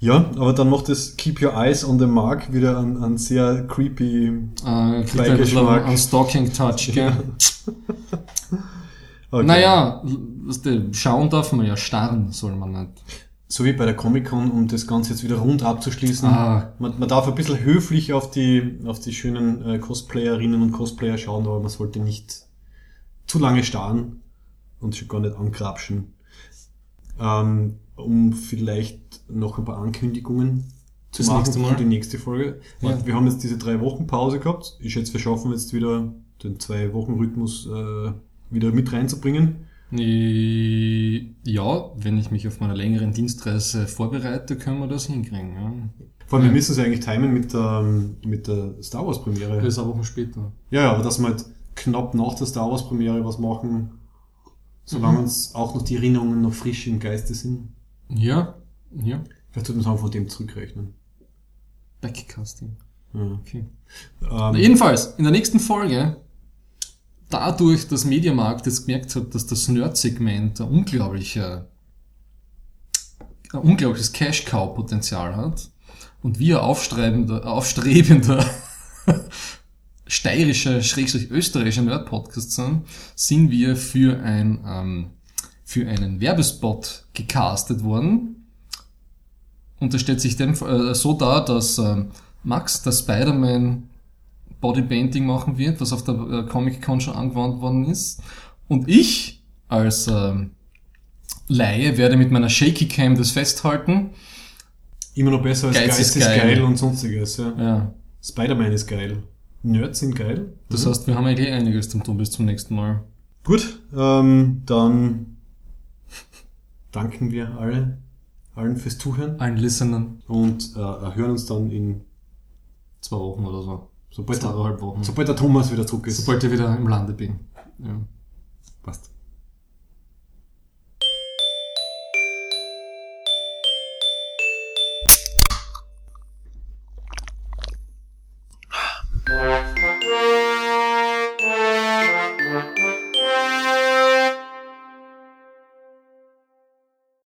ja, aber dann macht das Keep Your Eyes on the Mark wieder einen, einen sehr creepy Äh, ein Beigeschmack. einen Stalking-Touch, gell? Okay. Naja, schauen darf man ja, starren soll man nicht. So wie bei der Comic-Con, um das Ganze jetzt wieder rund abzuschließen. Ah. Man, man darf ein bisschen höflich auf die, auf die schönen äh, Cosplayerinnen und Cosplayer schauen, aber man sollte nicht zu lange starren und schon gar nicht ankrapschen. Ähm, um vielleicht noch ein paar Ankündigungen zu Das machen nächste Mal. für die nächste Folge. Ja. Wir haben jetzt diese drei Wochen Pause gehabt. Ich schätze, wir schaffen jetzt wieder den zwei Wochen Rhythmus äh, wieder mit reinzubringen. Äh, Ja, wenn ich mich auf meiner längeren Dienstreise vorbereite, können wir das hinkriegen. Ja. Vor allem, wir müssen es ja eigentlich timen mit der, mit der Star Wars Premiere. Das ist eine Woche später. Ja, ja, aber dass wir halt knapp nach der Star Wars Premiere was machen, solange Mhm. uns auch noch die Erinnerungen noch frisch im Geiste sind. Ja, ja. Vielleicht tut man es auch von dem zurückrechnen. Backcasting. Ja. Okay. Ähm, Jedenfalls, in der nächsten Folge, dadurch, dass Mediamarkt jetzt gemerkt hat, dass das Nerd-Segment ein unglaubliche, ein unglaubliches Cash-Cow-Potenzial hat und wir aufstrebender, aufstrebender steirischer, schrägstrich österreichischer Nerd-Podcast sind, sind wir für ein, ähm, für einen Werbespot gecastet worden. Und das stellt sich dann äh, so dar, dass ähm, Max, der Spider-Man Bodypainting machen wird, was auf der äh, Comic-Con schon angewandt worden ist. Und ich als ähm, Laie werde mit meiner Shaky Cam das festhalten. immer noch besser als Geiz Geist, ist ist geil. geil. und sonstiges. Ja. Ja. Spider-Man ist geil. Nerds sind geil. Das heißt, wir haben eigentlich einiges zum tun bis zum nächsten Mal. Gut, ähm, dann danken wir alle, allen fürs Zuhören Allen Listenern. und äh, hören uns dann in Zwei Wochen oder so. Sobald, Zweieinhalb Wochen. sobald der Thomas wieder zurück ist. Sobald ich wieder im Lande bin. Ja. Passt.